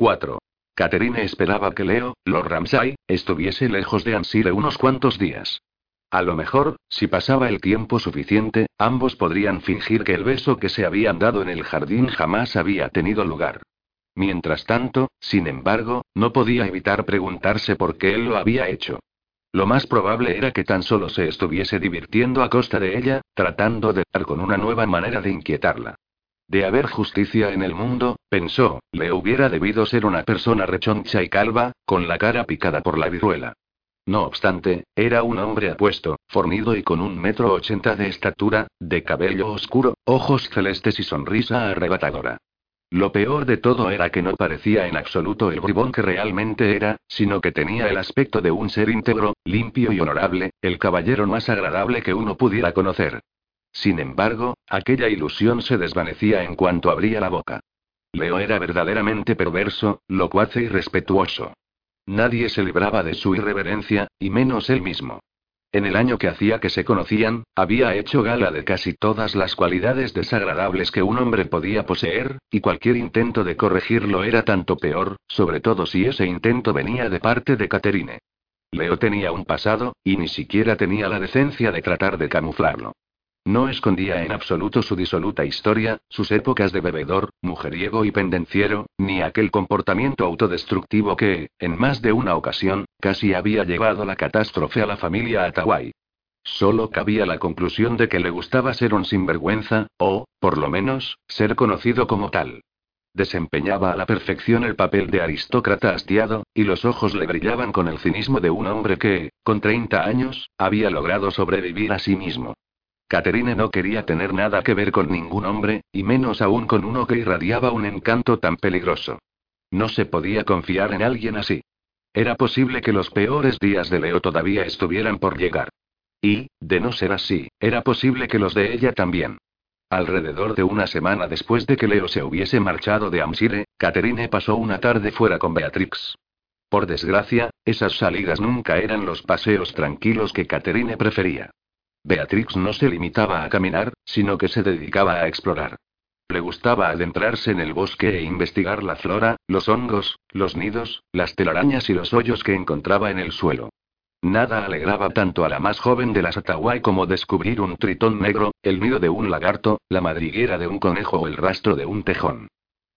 4. Catherine esperaba que Leo, Lord Ramsay, estuviese lejos de Ansire unos cuantos días. A lo mejor, si pasaba el tiempo suficiente, ambos podrían fingir que el beso que se habían dado en el jardín jamás había tenido lugar. Mientras tanto, sin embargo, no podía evitar preguntarse por qué él lo había hecho. Lo más probable era que tan solo se estuviese divirtiendo a costa de ella, tratando de dar con una nueva manera de inquietarla. De haber justicia en el mundo, pensó, le hubiera debido ser una persona rechoncha y calva, con la cara picada por la viruela. No obstante, era un hombre apuesto, fornido y con un metro ochenta de estatura, de cabello oscuro, ojos celestes y sonrisa arrebatadora. Lo peor de todo era que no parecía en absoluto el bribón que realmente era, sino que tenía el aspecto de un ser íntegro, limpio y honorable, el caballero más agradable que uno pudiera conocer. Sin embargo, aquella ilusión se desvanecía en cuanto abría la boca. Leo era verdaderamente perverso, locuaz y respetuoso. Nadie se libraba de su irreverencia, y menos él mismo. En el año que hacía que se conocían, había hecho gala de casi todas las cualidades desagradables que un hombre podía poseer, y cualquier intento de corregirlo era tanto peor, sobre todo si ese intento venía de parte de Caterine. Leo tenía un pasado, y ni siquiera tenía la decencia de tratar de camuflarlo. No escondía en absoluto su disoluta historia, sus épocas de bebedor, mujeriego y pendenciero, ni aquel comportamiento autodestructivo que, en más de una ocasión, casi había llevado la catástrofe a la familia Atawai. Solo cabía la conclusión de que le gustaba ser un sinvergüenza, o, por lo menos, ser conocido como tal. Desempeñaba a la perfección el papel de aristócrata hastiado, y los ojos le brillaban con el cinismo de un hombre que, con 30 años, había logrado sobrevivir a sí mismo. Caterine no quería tener nada que ver con ningún hombre, y menos aún con uno que irradiaba un encanto tan peligroso. No se podía confiar en alguien así. Era posible que los peores días de Leo todavía estuvieran por llegar. Y, de no ser así, era posible que los de ella también. Alrededor de una semana después de que Leo se hubiese marchado de Amsire, Caterine pasó una tarde fuera con Beatrix. Por desgracia, esas salidas nunca eran los paseos tranquilos que Caterine prefería. Beatrix no se limitaba a caminar, sino que se dedicaba a explorar. Le gustaba adentrarse en el bosque e investigar la flora, los hongos, los nidos, las telarañas y los hoyos que encontraba en el suelo. Nada alegraba tanto a la más joven de las Atawai como descubrir un tritón negro, el nido de un lagarto, la madriguera de un conejo o el rastro de un tejón.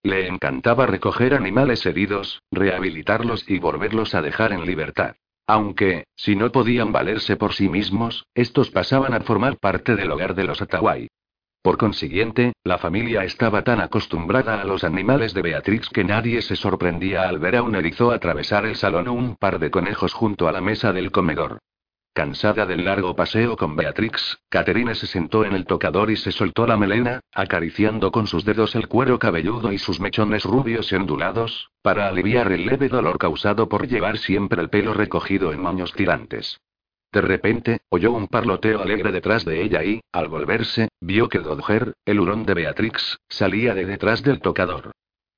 Le encantaba recoger animales heridos, rehabilitarlos y volverlos a dejar en libertad. Aunque, si no podían valerse por sí mismos, estos pasaban a formar parte del hogar de los Atawai. Por consiguiente, la familia estaba tan acostumbrada a los animales de Beatrix que nadie se sorprendía al ver a un erizo atravesar el salón o un par de conejos junto a la mesa del comedor. Cansada del largo paseo con Beatrix, Caterine se sentó en el tocador y se soltó la melena, acariciando con sus dedos el cuero cabelludo y sus mechones rubios y ondulados, para aliviar el leve dolor causado por llevar siempre el pelo recogido en moños tirantes. De repente, oyó un parloteo alegre detrás de ella y, al volverse, vio que Dodger, el hurón de Beatrix, salía de detrás del tocador.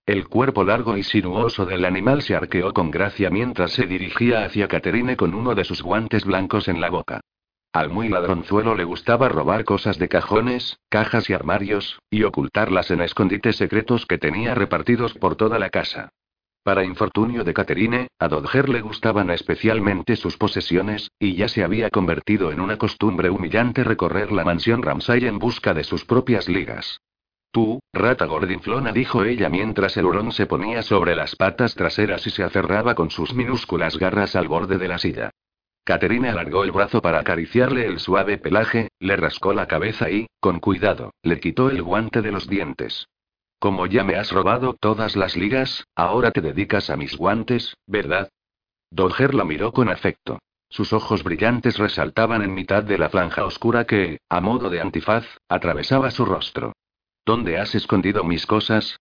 El cuerpo largo y sinuoso del animal se arqueó con gracia mientras se dirigía hacia Caterine con uno de sus guantes blancos en la boca. Al muy ladronzuelo le gustaba robar cosas de cajones, cajas y armarios, y ocultarlas en escondites secretos que tenía repartidos por toda la casa. Para infortunio de Caterine, a Dodger le gustaban especialmente sus posesiones, y ya se había convertido en una costumbre humillante recorrer la mansión Ramsay en busca de sus propias ligas. Tú, rata gordinflona, dijo ella mientras el hurón se ponía sobre las patas traseras y se aferraba con sus minúsculas garras al borde de la silla. Caterina alargó el brazo para acariciarle el suave pelaje, le rascó la cabeza y, con cuidado, le quitó el guante de los dientes. Como ya me has robado todas las ligas, ahora te dedicas a mis guantes, ¿verdad? Dodger la miró con afecto. Sus ojos brillantes resaltaban en mitad de la franja oscura que, a modo de antifaz, atravesaba su rostro. ¿Dónde has escondido mis cosas?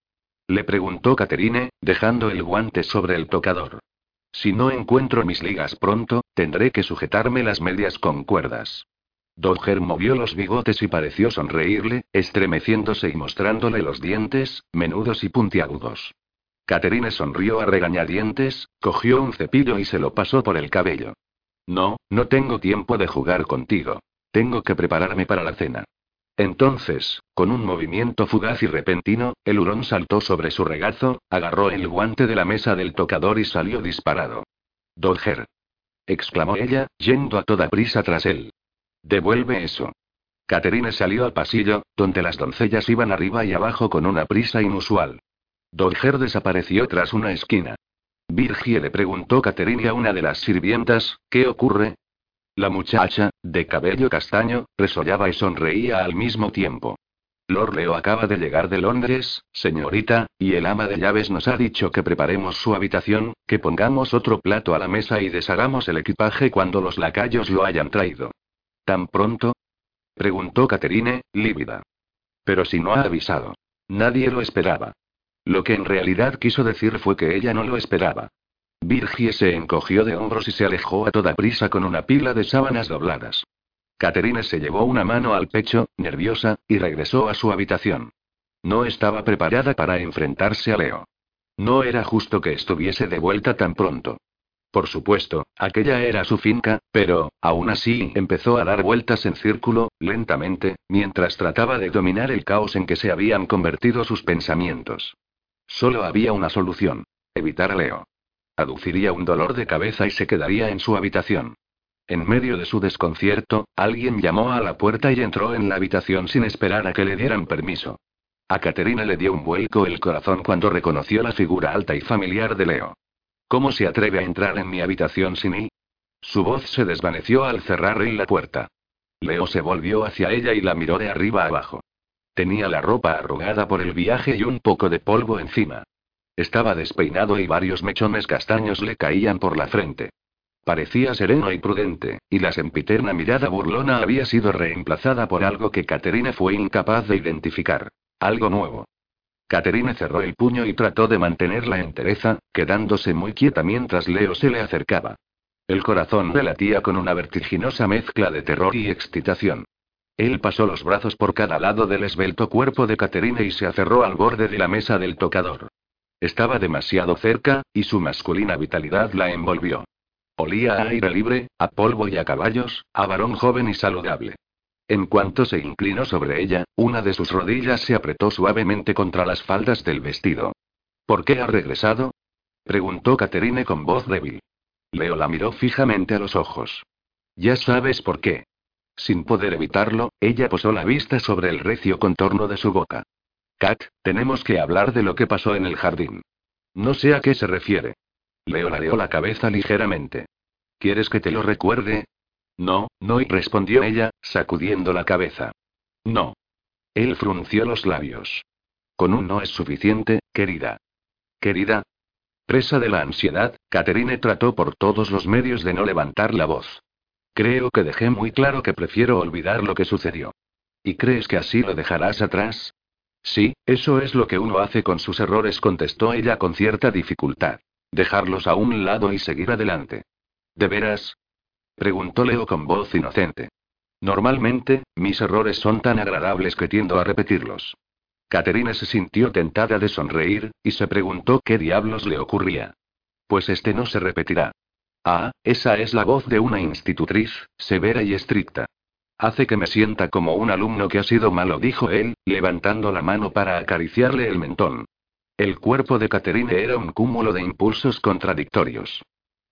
Le preguntó Caterine, dejando el guante sobre el tocador. Si no encuentro mis ligas pronto, tendré que sujetarme las medias con cuerdas. Dodger movió los bigotes y pareció sonreírle, estremeciéndose y mostrándole los dientes, menudos y puntiagudos. Caterine sonrió a regañadientes, cogió un cepillo y se lo pasó por el cabello. No, no tengo tiempo de jugar contigo. Tengo que prepararme para la cena. Entonces, con un movimiento fugaz y repentino, el hurón saltó sobre su regazo, agarró el guante de la mesa del tocador y salió disparado. Dodger. exclamó ella, yendo a toda prisa tras él. Devuelve eso. Caterine salió al pasillo, donde las doncellas iban arriba y abajo con una prisa inusual. Dodger desapareció tras una esquina. Virgie le preguntó Caterine a una de las sirvientas, ¿qué ocurre? La muchacha, de cabello castaño, resollaba y sonreía al mismo tiempo. Lord Leo acaba de llegar de Londres, señorita, y el ama de llaves nos ha dicho que preparemos su habitación, que pongamos otro plato a la mesa y deshagamos el equipaje cuando los lacayos lo hayan traído. ¿Tan pronto? preguntó Caterine, lívida. Pero si no ha avisado. Nadie lo esperaba. Lo que en realidad quiso decir fue que ella no lo esperaba. Virgie se encogió de hombros y se alejó a toda prisa con una pila de sábanas dobladas. Caterine se llevó una mano al pecho, nerviosa, y regresó a su habitación. No estaba preparada para enfrentarse a Leo. No era justo que estuviese de vuelta tan pronto. Por supuesto, aquella era su finca, pero, aún así, empezó a dar vueltas en círculo, lentamente, mientras trataba de dominar el caos en que se habían convertido sus pensamientos. Solo había una solución. Evitar a Leo. Aduciría un dolor de cabeza y se quedaría en su habitación. En medio de su desconcierto, alguien llamó a la puerta y entró en la habitación sin esperar a que le dieran permiso. A Caterina le dio un vuelco el corazón cuando reconoció la figura alta y familiar de Leo. ¿Cómo se atreve a entrar en mi habitación sin mí? Su voz se desvaneció al cerrar la puerta. Leo se volvió hacia ella y la miró de arriba abajo. Tenía la ropa arrugada por el viaje y un poco de polvo encima. Estaba despeinado y varios mechones castaños le caían por la frente. Parecía sereno y prudente, y la sempiterna mirada burlona había sido reemplazada por algo que Caterina fue incapaz de identificar. Algo nuevo. Caterina cerró el puño y trató de mantener la entereza, quedándose muy quieta mientras Leo se le acercaba. El corazón le latía con una vertiginosa mezcla de terror y excitación. Él pasó los brazos por cada lado del esbelto cuerpo de Caterina y se aferró al borde de la mesa del tocador. Estaba demasiado cerca, y su masculina vitalidad la envolvió. Olía a aire libre, a polvo y a caballos, a varón joven y saludable. En cuanto se inclinó sobre ella, una de sus rodillas se apretó suavemente contra las faldas del vestido. ¿Por qué ha regresado? preguntó Caterine con voz débil. Leo la miró fijamente a los ojos. Ya sabes por qué. Sin poder evitarlo, ella posó la vista sobre el recio contorno de su boca. Kat, tenemos que hablar de lo que pasó en el jardín. No sé a qué se refiere. Leo ladeó la cabeza ligeramente. ¿Quieres que te lo recuerde? No, no, y respondió ella, sacudiendo la cabeza. No. Él frunció los labios. Con un no es suficiente, querida. Querida. Presa de la ansiedad, Catherine trató por todos los medios de no levantar la voz. Creo que dejé muy claro que prefiero olvidar lo que sucedió. ¿Y crees que así lo dejarás atrás? Sí, eso es lo que uno hace con sus errores, contestó ella con cierta dificultad. Dejarlos a un lado y seguir adelante. ¿De veras? preguntó Leo con voz inocente. Normalmente, mis errores son tan agradables que tiendo a repetirlos. Caterina se sintió tentada de sonreír, y se preguntó qué diablos le ocurría. Pues este no se repetirá. Ah, esa es la voz de una institutriz, severa y estricta. Hace que me sienta como un alumno que ha sido malo, dijo él, levantando la mano para acariciarle el mentón. El cuerpo de Caterine era un cúmulo de impulsos contradictorios.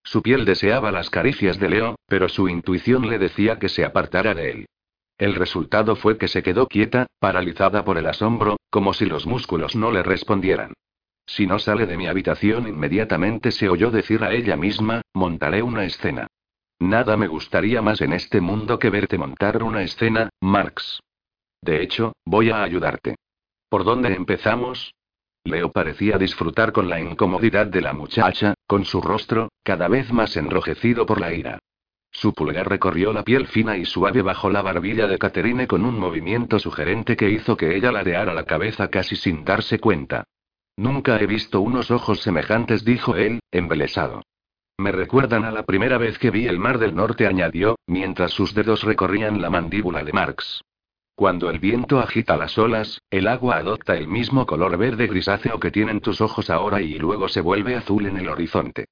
Su piel deseaba las caricias de Leo, pero su intuición le decía que se apartara de él. El resultado fue que se quedó quieta, paralizada por el asombro, como si los músculos no le respondieran. Si no sale de mi habitación inmediatamente se oyó decir a ella misma, montaré una escena. Nada me gustaría más en este mundo que verte montar una escena, Marx. De hecho, voy a ayudarte. ¿Por dónde empezamos? Leo parecía disfrutar con la incomodidad de la muchacha, con su rostro, cada vez más enrojecido por la ira. Su pulgar recorrió la piel fina y suave bajo la barbilla de Caterine con un movimiento sugerente que hizo que ella ladeara la cabeza casi sin darse cuenta. Nunca he visto unos ojos semejantes, dijo él, embelesado. Me recuerdan a la primera vez que vi el Mar del Norte, añadió, mientras sus dedos recorrían la mandíbula de Marx. Cuando el viento agita las olas, el agua adopta el mismo color verde grisáceo que tienen tus ojos ahora y luego se vuelve azul en el horizonte.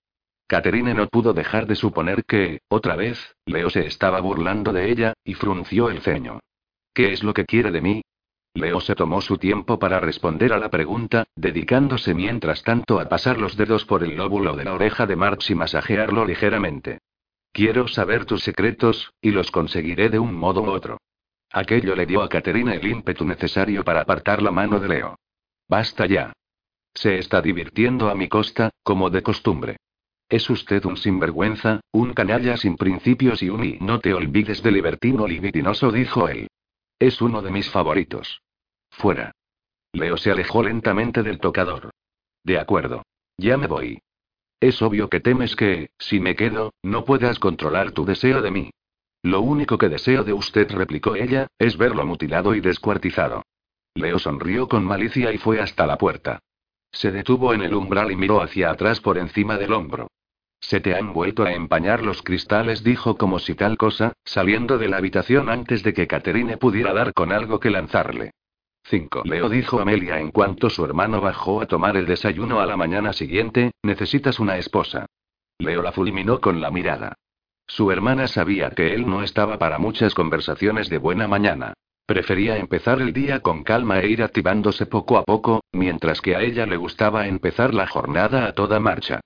Caterine no pudo dejar de suponer que, otra vez, Leo se estaba burlando de ella, y frunció el ceño. ¿Qué es lo que quiere de mí? Leo se tomó su tiempo para responder a la pregunta, dedicándose mientras tanto a pasar los dedos por el lóbulo de la oreja de Marx y masajearlo ligeramente. Quiero saber tus secretos, y los conseguiré de un modo u otro. Aquello le dio a Caterina el ímpetu necesario para apartar la mano de Leo. Basta ya. Se está divirtiendo a mi costa, como de costumbre. Es usted un sinvergüenza, un canalla sin principios y un y no te olvides de libertino libidinoso, dijo él. Es uno de mis favoritos. Fuera. Leo se alejó lentamente del tocador. De acuerdo. Ya me voy. Es obvio que temes que, si me quedo, no puedas controlar tu deseo de mí. Lo único que deseo de usted, replicó ella, es verlo mutilado y descuartizado. Leo sonrió con malicia y fue hasta la puerta. Se detuvo en el umbral y miró hacia atrás por encima del hombro. Se te han vuelto a empañar los cristales, dijo como si tal cosa, saliendo de la habitación antes de que Caterine pudiera dar con algo que lanzarle. 5. Leo dijo Amelia en cuanto su hermano bajó a tomar el desayuno a la mañana siguiente, necesitas una esposa. Leo la fulminó con la mirada. Su hermana sabía que él no estaba para muchas conversaciones de buena mañana. Prefería empezar el día con calma e ir activándose poco a poco, mientras que a ella le gustaba empezar la jornada a toda marcha.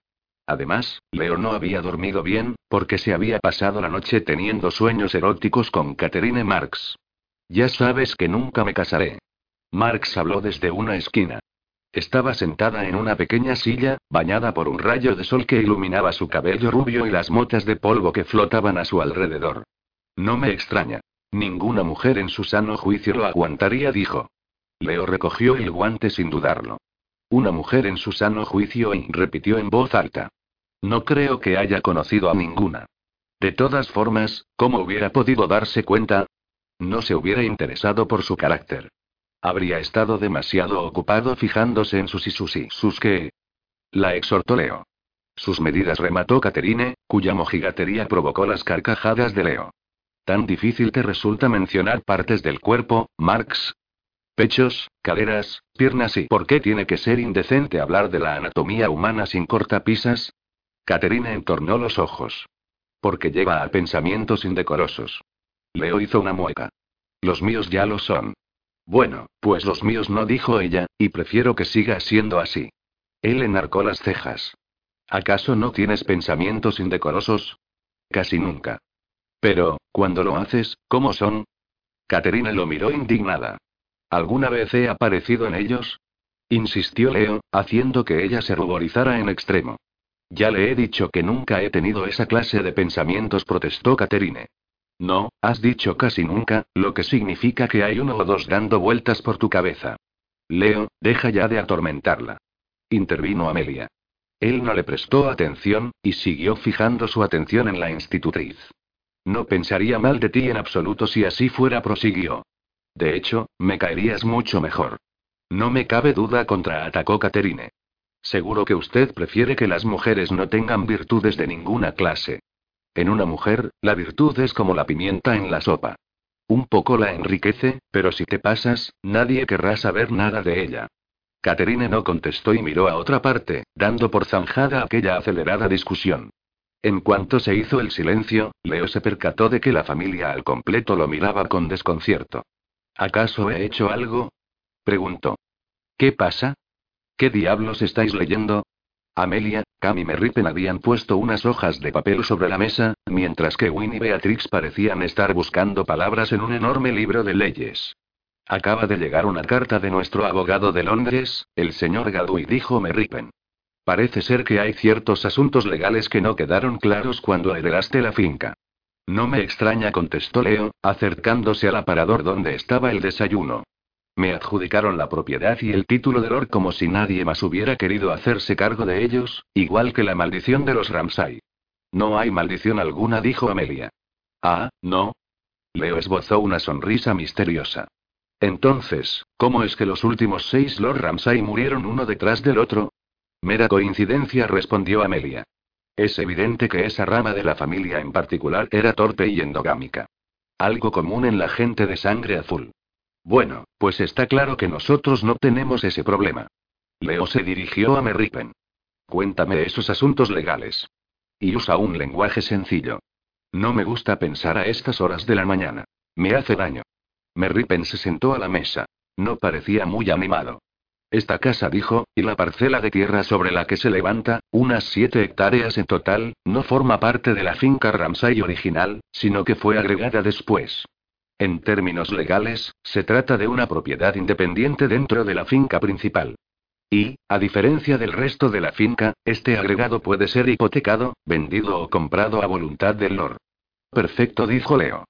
Además, Leo no había dormido bien, porque se había pasado la noche teniendo sueños eróticos con Catherine Marx. Ya sabes que nunca me casaré. Marx habló desde una esquina. Estaba sentada en una pequeña silla, bañada por un rayo de sol que iluminaba su cabello rubio y las motas de polvo que flotaban a su alrededor. No me extraña. Ninguna mujer en su sano juicio lo aguantaría, dijo. Leo recogió el guante sin dudarlo. Una mujer en su sano juicio y repitió en voz alta. No creo que haya conocido a ninguna. De todas formas, ¿cómo hubiera podido darse cuenta? No se hubiera interesado por su carácter. Habría estado demasiado ocupado fijándose en sus y sus y sus que. La exhortó Leo. Sus medidas remató Caterine, cuya mojigatería provocó las carcajadas de Leo. ¿Tan difícil te resulta mencionar partes del cuerpo, Marx? Pechos, caderas, piernas y ¿por qué tiene que ser indecente hablar de la anatomía humana sin cortapisas? Caterine entornó los ojos. Porque lleva a pensamientos indecorosos. Leo hizo una mueca. Los míos ya lo son. Bueno, pues los míos no, dijo ella, y prefiero que siga siendo así. Él enarcó las cejas. ¿Acaso no tienes pensamientos indecorosos? Casi nunca. Pero, cuando lo haces, ¿cómo son? Caterina lo miró indignada. ¿Alguna vez he aparecido en ellos? Insistió Leo, haciendo que ella se ruborizara en extremo. Ya le he dicho que nunca he tenido esa clase de pensamientos, protestó Caterine. No, has dicho casi nunca, lo que significa que hay uno o dos dando vueltas por tu cabeza. Leo, deja ya de atormentarla. Intervino Amelia. Él no le prestó atención, y siguió fijando su atención en la institutriz. No pensaría mal de ti en absoluto si así fuera, prosiguió. De hecho, me caerías mucho mejor. No me cabe duda, contraatacó Caterine. Seguro que usted prefiere que las mujeres no tengan virtudes de ninguna clase. En una mujer, la virtud es como la pimienta en la sopa. Un poco la enriquece, pero si te pasas, nadie querrá saber nada de ella. Caterine no contestó y miró a otra parte, dando por zanjada aquella acelerada discusión. En cuanto se hizo el silencio, Leo se percató de que la familia al completo lo miraba con desconcierto. ¿Acaso he hecho algo? preguntó. ¿Qué pasa? ¿Qué diablos estáis leyendo? Amelia, Cam y Merripen habían puesto unas hojas de papel sobre la mesa, mientras que Win y Beatrix parecían estar buscando palabras en un enorme libro de leyes. Acaba de llegar una carta de nuestro abogado de Londres, el señor Gadui, dijo Merripen. Parece ser que hay ciertos asuntos legales que no quedaron claros cuando heredaste la finca. No me extraña, contestó Leo, acercándose al aparador donde estaba el desayuno. Me adjudicaron la propiedad y el título de Lord como si nadie más hubiera querido hacerse cargo de ellos, igual que la maldición de los Ramsay. No hay maldición alguna, dijo Amelia. Ah, no. Leo esbozó una sonrisa misteriosa. Entonces, ¿cómo es que los últimos seis Lord Ramsay murieron uno detrás del otro? Mera coincidencia, respondió Amelia. Es evidente que esa rama de la familia en particular era torpe y endogámica. Algo común en la gente de sangre azul. Bueno, pues está claro que nosotros no tenemos ese problema. Leo se dirigió a Merripen. Cuéntame esos asuntos legales. Y usa un lenguaje sencillo. No me gusta pensar a estas horas de la mañana. Me hace daño. Merripen se sentó a la mesa. No parecía muy animado. Esta casa, dijo, y la parcela de tierra sobre la que se levanta, unas siete hectáreas en total, no forma parte de la finca Ramsay original, sino que fue agregada después. En términos legales, se trata de una propiedad independiente dentro de la finca principal. Y, a diferencia del resto de la finca, este agregado puede ser hipotecado, vendido o comprado a voluntad del Lord. Perfecto, dijo Leo.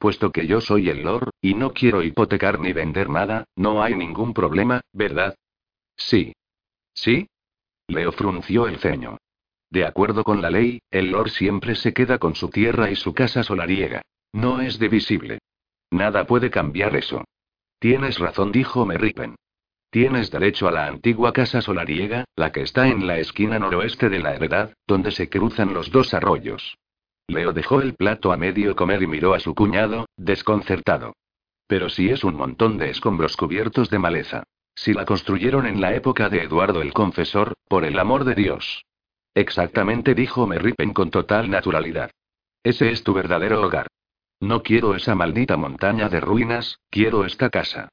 Puesto que yo soy el Lord, y no quiero hipotecar ni vender nada, no hay ningún problema, ¿verdad? Sí. ¿Sí? Leo frunció el ceño. De acuerdo con la ley, el Lord siempre se queda con su tierra y su casa solariega. No es divisible. Nada puede cambiar eso. Tienes razón, dijo Merripen. Tienes derecho a la antigua casa solariega, la que está en la esquina noroeste de la heredad, donde se cruzan los dos arroyos. Leo dejó el plato a medio comer y miró a su cuñado, desconcertado. Pero si es un montón de escombros cubiertos de maleza. Si la construyeron en la época de Eduardo el Confesor, por el amor de Dios. Exactamente, dijo Merripen con total naturalidad. Ese es tu verdadero hogar. No quiero esa maldita montaña de ruinas, quiero esta casa.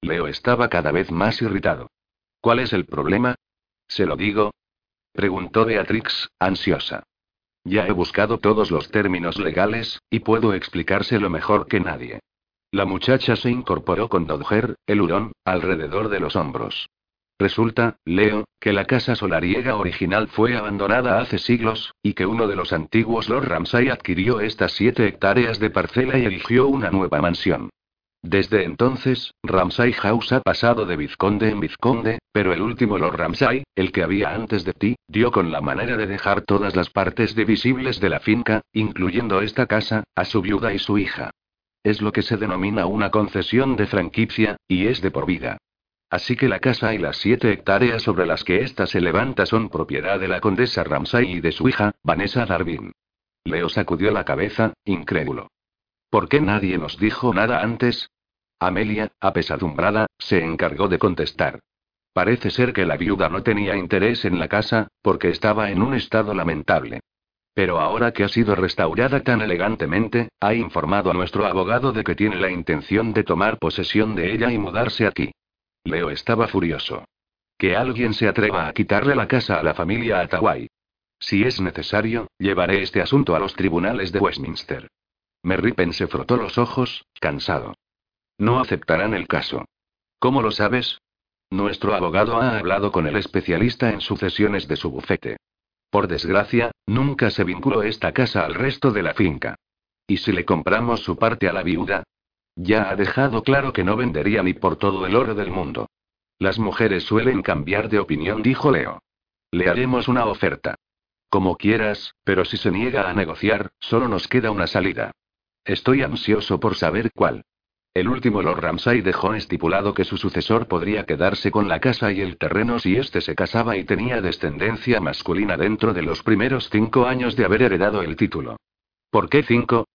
Leo estaba cada vez más irritado. ¿Cuál es el problema? ¿Se lo digo? Preguntó Beatrix, ansiosa. Ya he buscado todos los términos legales, y puedo explicárselo mejor que nadie. La muchacha se incorporó con Dodger, el hurón, alrededor de los hombros. Resulta, Leo, que la casa solariega original fue abandonada hace siglos, y que uno de los antiguos Lord Ramsay adquirió estas siete hectáreas de parcela y erigió una nueva mansión. Desde entonces, Ramsay House ha pasado de vizconde en vizconde, pero el último Lord Ramsay, el que había antes de ti, dio con la manera de dejar todas las partes divisibles de la finca, incluyendo esta casa, a su viuda y su hija. Es lo que se denomina una concesión de franquicia, y es de por vida. Así que la casa y las siete hectáreas sobre las que ésta se levanta son propiedad de la condesa Ramsay y de su hija, Vanessa Darwin. Leo sacudió la cabeza, incrédulo. ¿Por qué nadie nos dijo nada antes? Amelia, apesadumbrada, se encargó de contestar. Parece ser que la viuda no tenía interés en la casa, porque estaba en un estado lamentable. Pero ahora que ha sido restaurada tan elegantemente, ha informado a nuestro abogado de que tiene la intención de tomar posesión de ella y mudarse aquí. Leo estaba furioso. Que alguien se atreva a quitarle la casa a la familia Atawai. Si es necesario, llevaré este asunto a los tribunales de Westminster. Merripen se frotó los ojos, cansado. No aceptarán el caso. ¿Cómo lo sabes? Nuestro abogado ha hablado con el especialista en sucesiones de su bufete. Por desgracia, nunca se vinculó esta casa al resto de la finca. ¿Y si le compramos su parte a la viuda? Ya ha dejado claro que no vendería ni por todo el oro del mundo. Las mujeres suelen cambiar de opinión, dijo Leo. Le haremos una oferta. Como quieras, pero si se niega a negociar, solo nos queda una salida. Estoy ansioso por saber cuál. El último Lord Ramsay dejó estipulado que su sucesor podría quedarse con la casa y el terreno si éste se casaba y tenía descendencia masculina dentro de los primeros cinco años de haber heredado el título. ¿Por qué cinco?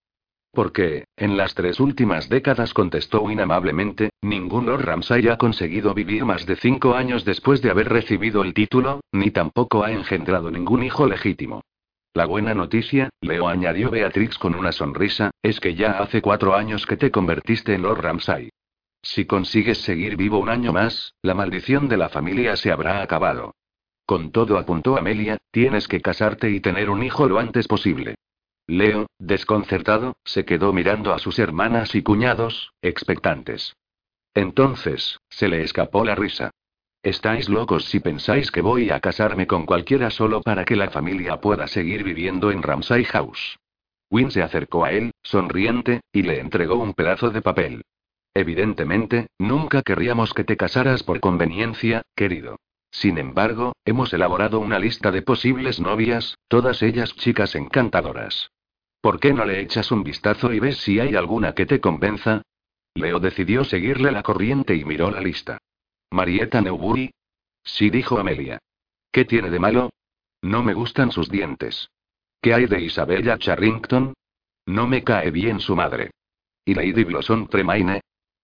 Porque, en las tres últimas décadas contestó Win amablemente, ningún Lord Ramsay ha conseguido vivir más de cinco años después de haber recibido el título, ni tampoco ha engendrado ningún hijo legítimo. La buena noticia, Leo añadió Beatrix con una sonrisa, es que ya hace cuatro años que te convertiste en Lord Ramsay. Si consigues seguir vivo un año más, la maldición de la familia se habrá acabado. Con todo apuntó Amelia, tienes que casarte y tener un hijo lo antes posible. Leo, desconcertado, se quedó mirando a sus hermanas y cuñados, expectantes. Entonces, se le escapó la risa. Estáis locos si pensáis que voy a casarme con cualquiera solo para que la familia pueda seguir viviendo en Ramsay House. Win se acercó a él, sonriente, y le entregó un pedazo de papel. Evidentemente, nunca querríamos que te casaras por conveniencia, querido. Sin embargo, hemos elaborado una lista de posibles novias, todas ellas chicas encantadoras. ¿Por qué no le echas un vistazo y ves si hay alguna que te convenza? Leo decidió seguirle la corriente y miró la lista. Marieta Newbury. Sí, dijo Amelia. ¿Qué tiene de malo? No me gustan sus dientes. ¿Qué hay de Isabella Charrington? No me cae bien su madre. ¿Y Lady Blossom Tremaine?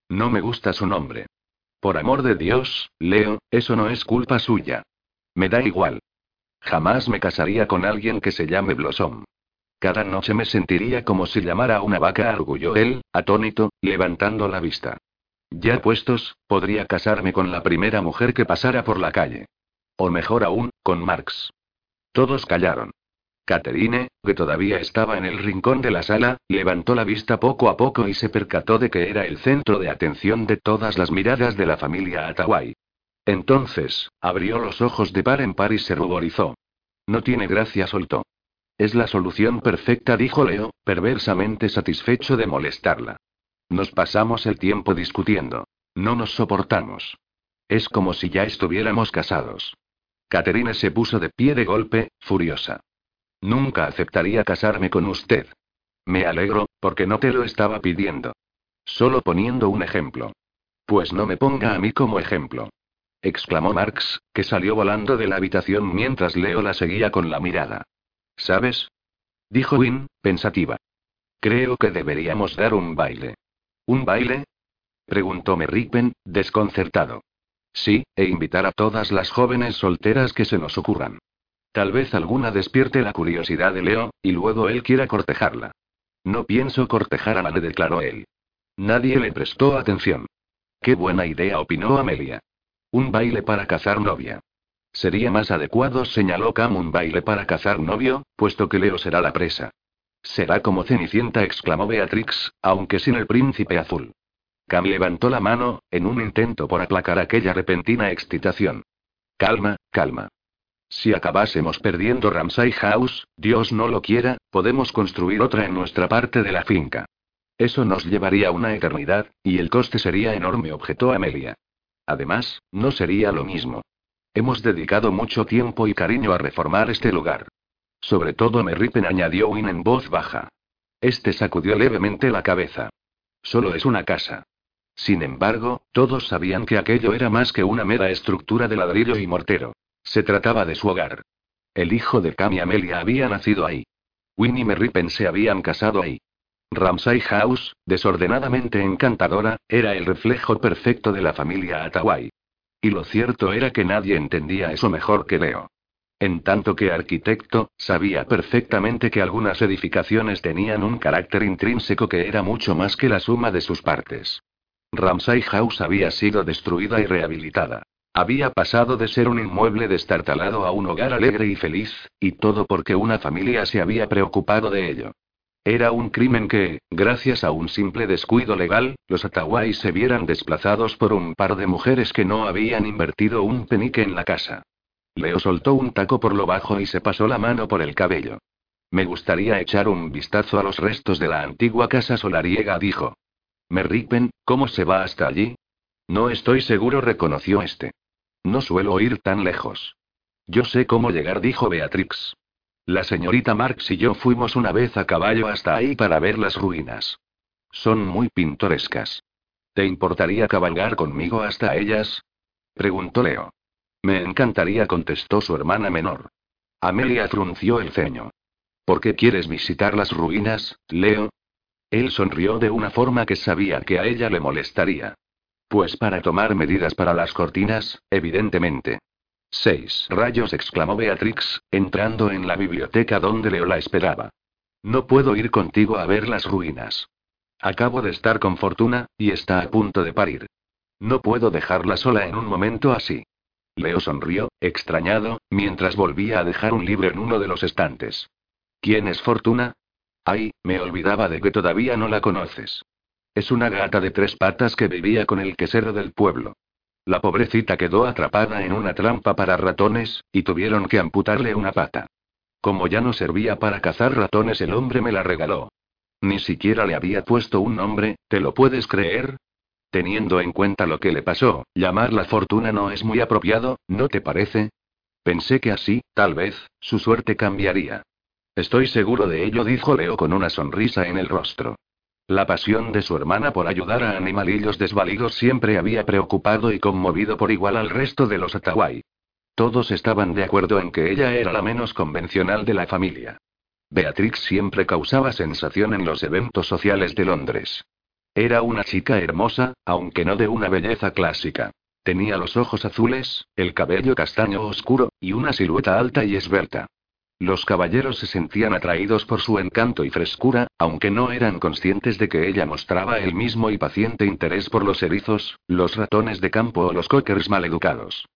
No me gusta su nombre. Por amor de Dios, Leo, eso no es culpa suya. Me da igual. Jamás me casaría con alguien que se llame Blossom. Cada noche me sentiría como si llamara a una vaca, arguyó él, atónito, levantando la vista. Ya puestos, podría casarme con la primera mujer que pasara por la calle. O mejor aún, con Marx. Todos callaron. Catherine, que todavía estaba en el rincón de la sala, levantó la vista poco a poco y se percató de que era el centro de atención de todas las miradas de la familia Atawai. Entonces, abrió los ojos de par en par y se ruborizó. No tiene gracia, soltó. Es la solución perfecta, dijo Leo, perversamente satisfecho de molestarla. Nos pasamos el tiempo discutiendo. No nos soportamos. Es como si ya estuviéramos casados. Caterina se puso de pie de golpe, furiosa. Nunca aceptaría casarme con usted. Me alegro, porque no te lo estaba pidiendo. Solo poniendo un ejemplo. Pues no me ponga a mí como ejemplo. Exclamó Marx, que salió volando de la habitación mientras Leo la seguía con la mirada. ¿Sabes? Dijo Win, pensativa. Creo que deberíamos dar un baile. ¿Un baile? Preguntó Merripen, desconcertado. Sí, e invitar a todas las jóvenes solteras que se nos ocurran. Tal vez alguna despierte la curiosidad de Leo, y luego él quiera cortejarla. No pienso cortejar a nadie, declaró él. Nadie le prestó atención. Qué buena idea, opinó Amelia. Un baile para cazar novia. Sería más adecuado, señaló Cam, un baile para cazar novio, puesto que Leo será la presa. Será como Cenicienta, exclamó Beatrix, aunque sin el príncipe azul. Cam levantó la mano, en un intento por aplacar aquella repentina excitación. Calma, calma. Si acabásemos perdiendo Ramsay House, Dios no lo quiera, podemos construir otra en nuestra parte de la finca. Eso nos llevaría una eternidad, y el coste sería enorme, objetó Amelia. Además, no sería lo mismo. Hemos dedicado mucho tiempo y cariño a reformar este lugar. Sobre todo Merripen añadió Win en voz baja. Este sacudió levemente la cabeza. Solo es una casa. Sin embargo, todos sabían que aquello era más que una mera estructura de ladrillo y mortero. Se trataba de su hogar. El hijo de Cam y Amelia había nacido ahí. Winnie y Merripen se habían casado ahí. Ramsay House, desordenadamente encantadora, era el reflejo perfecto de la familia Atawai. Y lo cierto era que nadie entendía eso mejor que Leo. En tanto que arquitecto, sabía perfectamente que algunas edificaciones tenían un carácter intrínseco que era mucho más que la suma de sus partes. Ramsay House había sido destruida y rehabilitada. Había pasado de ser un inmueble destartalado a un hogar alegre y feliz, y todo porque una familia se había preocupado de ello. Era un crimen que, gracias a un simple descuido legal, los Atawai se vieran desplazados por un par de mujeres que no habían invertido un penique en la casa. Leo soltó un taco por lo bajo y se pasó la mano por el cabello. Me gustaría echar un vistazo a los restos de la antigua casa solariega, dijo. Merripen, ¿cómo se va hasta allí? No estoy seguro, reconoció este. No suelo ir tan lejos. Yo sé cómo llegar, dijo Beatrix. La señorita Marx y yo fuimos una vez a caballo hasta ahí para ver las ruinas. Son muy pintorescas. ¿Te importaría cabalgar conmigo hasta ellas? preguntó Leo. Me encantaría, contestó su hermana menor. Amelia frunció el ceño. ¿Por qué quieres visitar las ruinas, Leo? Él sonrió de una forma que sabía que a ella le molestaría. Pues para tomar medidas para las cortinas, evidentemente. Seis rayos, exclamó Beatrix, entrando en la biblioteca donde Leo la esperaba. No puedo ir contigo a ver las ruinas. Acabo de estar con Fortuna, y está a punto de parir. No puedo dejarla sola en un momento así. Leo sonrió, extrañado, mientras volvía a dejar un libro en uno de los estantes. ¿Quién es Fortuna? Ay, me olvidaba de que todavía no la conoces. Es una gata de tres patas que vivía con el quesero del pueblo. La pobrecita quedó atrapada en una trampa para ratones, y tuvieron que amputarle una pata. Como ya no servía para cazar ratones, el hombre me la regaló. Ni siquiera le había puesto un nombre, ¿te lo puedes creer? Teniendo en cuenta lo que le pasó, llamarla fortuna no es muy apropiado, ¿no te parece? Pensé que así, tal vez, su suerte cambiaría. Estoy seguro de ello, dijo Leo con una sonrisa en el rostro. La pasión de su hermana por ayudar a animalillos desvalidos siempre había preocupado y conmovido por igual al resto de los Atawai. Todos estaban de acuerdo en que ella era la menos convencional de la familia. Beatrix siempre causaba sensación en los eventos sociales de Londres. Era una chica hermosa, aunque no de una belleza clásica. Tenía los ojos azules, el cabello castaño oscuro, y una silueta alta y esbelta. Los caballeros se sentían atraídos por su encanto y frescura, aunque no eran conscientes de que ella mostraba el mismo y paciente interés por los erizos, los ratones de campo o los cockers maleducados.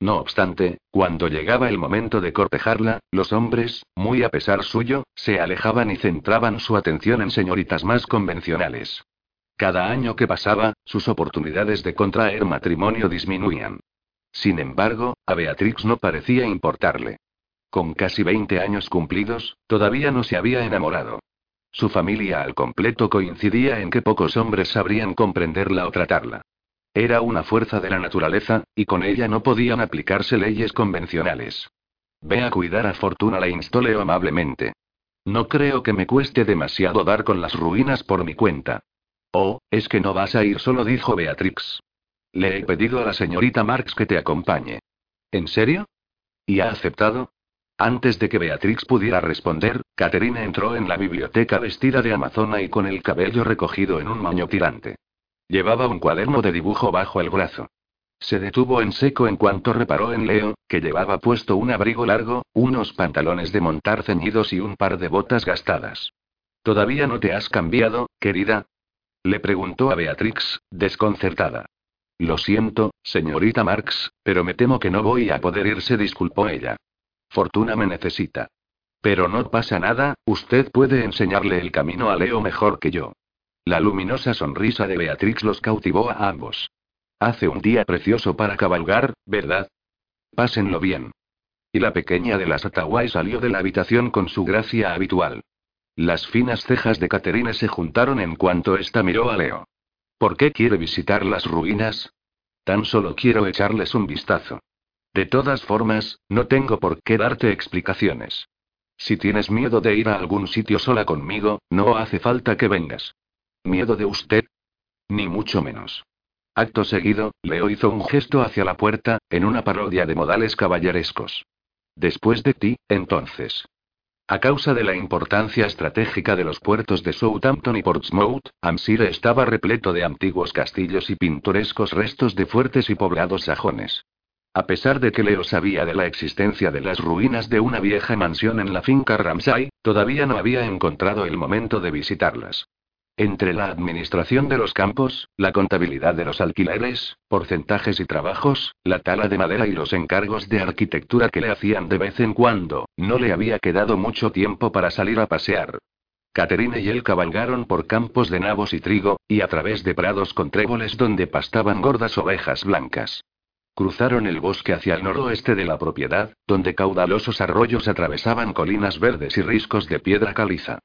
No obstante, cuando llegaba el momento de cortejarla, los hombres, muy a pesar suyo, se alejaban y centraban su atención en señoritas más convencionales. Cada año que pasaba, sus oportunidades de contraer matrimonio disminuían. Sin embargo, a Beatrix no parecía importarle. Con casi 20 años cumplidos, todavía no se había enamorado. Su familia al completo coincidía en que pocos hombres sabrían comprenderla o tratarla. Era una fuerza de la naturaleza, y con ella no podían aplicarse leyes convencionales. Ve a cuidar a Fortuna, la instó Leo amablemente. No creo que me cueste demasiado dar con las ruinas por mi cuenta. Oh, es que no vas a ir solo, dijo Beatrix. Le he pedido a la señorita Marx que te acompañe. ¿En serio? ¿Y ha aceptado? Antes de que Beatrix pudiera responder, Caterina entró en la biblioteca vestida de amazona y con el cabello recogido en un maño tirante. Llevaba un cuaderno de dibujo bajo el brazo. Se detuvo en seco en cuanto reparó en Leo, que llevaba puesto un abrigo largo, unos pantalones de montar ceñidos y un par de botas gastadas. ¿Todavía no te has cambiado, querida? Le preguntó a Beatrix, desconcertada. Lo siento, señorita Marx, pero me temo que no voy a poder ir, se disculpó ella. Fortuna me necesita. Pero no pasa nada, usted puede enseñarle el camino a Leo mejor que yo. La luminosa sonrisa de Beatrix los cautivó a ambos. Hace un día precioso para cabalgar, ¿verdad? Pásenlo bien. Y la pequeña de las Atawai salió de la habitación con su gracia habitual. Las finas cejas de Caterine se juntaron en cuanto ésta miró a Leo. ¿Por qué quiere visitar las ruinas? Tan solo quiero echarles un vistazo. De todas formas, no tengo por qué darte explicaciones. Si tienes miedo de ir a algún sitio sola conmigo, no hace falta que vengas. ¿Miedo de usted? Ni mucho menos. Acto seguido, Leo hizo un gesto hacia la puerta, en una parodia de modales caballerescos. Después de ti, entonces. A causa de la importancia estratégica de los puertos de Southampton y Portsmouth, Amsire estaba repleto de antiguos castillos y pintorescos restos de fuertes y poblados sajones. A pesar de que Leo sabía de la existencia de las ruinas de una vieja mansión en la finca Ramsay, todavía no había encontrado el momento de visitarlas. Entre la administración de los campos, la contabilidad de los alquileres, porcentajes y trabajos, la tala de madera y los encargos de arquitectura que le hacían de vez en cuando, no le había quedado mucho tiempo para salir a pasear. Caterine y él cabalgaron por campos de nabos y trigo, y a través de prados con tréboles donde pastaban gordas ovejas blancas. Cruzaron el bosque hacia el noroeste de la propiedad, donde caudalosos arroyos atravesaban colinas verdes y riscos de piedra caliza.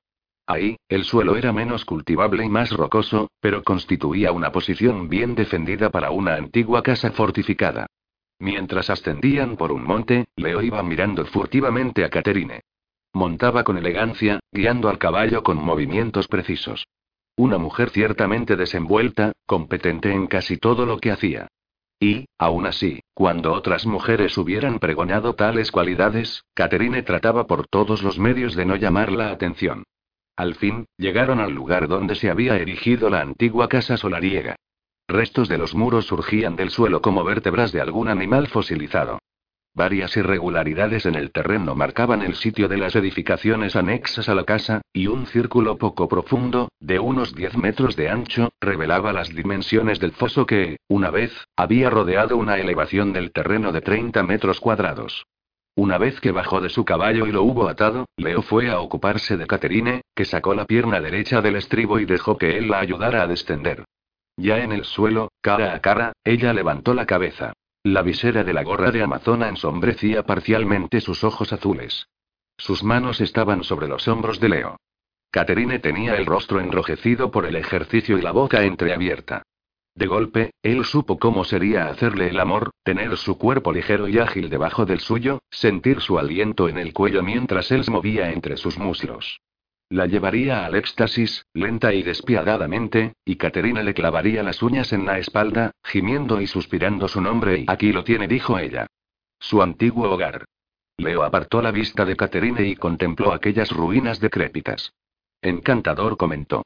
Ahí, el suelo era menos cultivable y más rocoso, pero constituía una posición bien defendida para una antigua casa fortificada. Mientras ascendían por un monte, Leo iba mirando furtivamente a Caterine. Montaba con elegancia, guiando al caballo con movimientos precisos. Una mujer ciertamente desenvuelta, competente en casi todo lo que hacía. Y, aún así, cuando otras mujeres hubieran pregonado tales cualidades, Catherine trataba por todos los medios de no llamar la atención. Al fin, llegaron al lugar donde se había erigido la antigua casa solariega. Restos de los muros surgían del suelo como vértebras de algún animal fosilizado. Varias irregularidades en el terreno marcaban el sitio de las edificaciones anexas a la casa, y un círculo poco profundo, de unos 10 metros de ancho, revelaba las dimensiones del foso que, una vez, había rodeado una elevación del terreno de 30 metros cuadrados. Una vez que bajó de su caballo y lo hubo atado, Leo fue a ocuparse de Caterine, que sacó la pierna derecha del estribo y dejó que él la ayudara a descender. Ya en el suelo, cara a cara, ella levantó la cabeza. La visera de la gorra de Amazona ensombrecía parcialmente sus ojos azules. Sus manos estaban sobre los hombros de Leo. Caterine tenía el rostro enrojecido por el ejercicio y la boca entreabierta. De golpe, él supo cómo sería hacerle el amor, tener su cuerpo ligero y ágil debajo del suyo, sentir su aliento en el cuello mientras él se movía entre sus muslos. La llevaría al éxtasis, lenta y despiadadamente, y Caterina le clavaría las uñas en la espalda, gimiendo y suspirando su nombre y aquí lo tiene, dijo ella. Su antiguo hogar. Leo apartó la vista de Caterine y contempló aquellas ruinas decrépitas. Encantador comentó.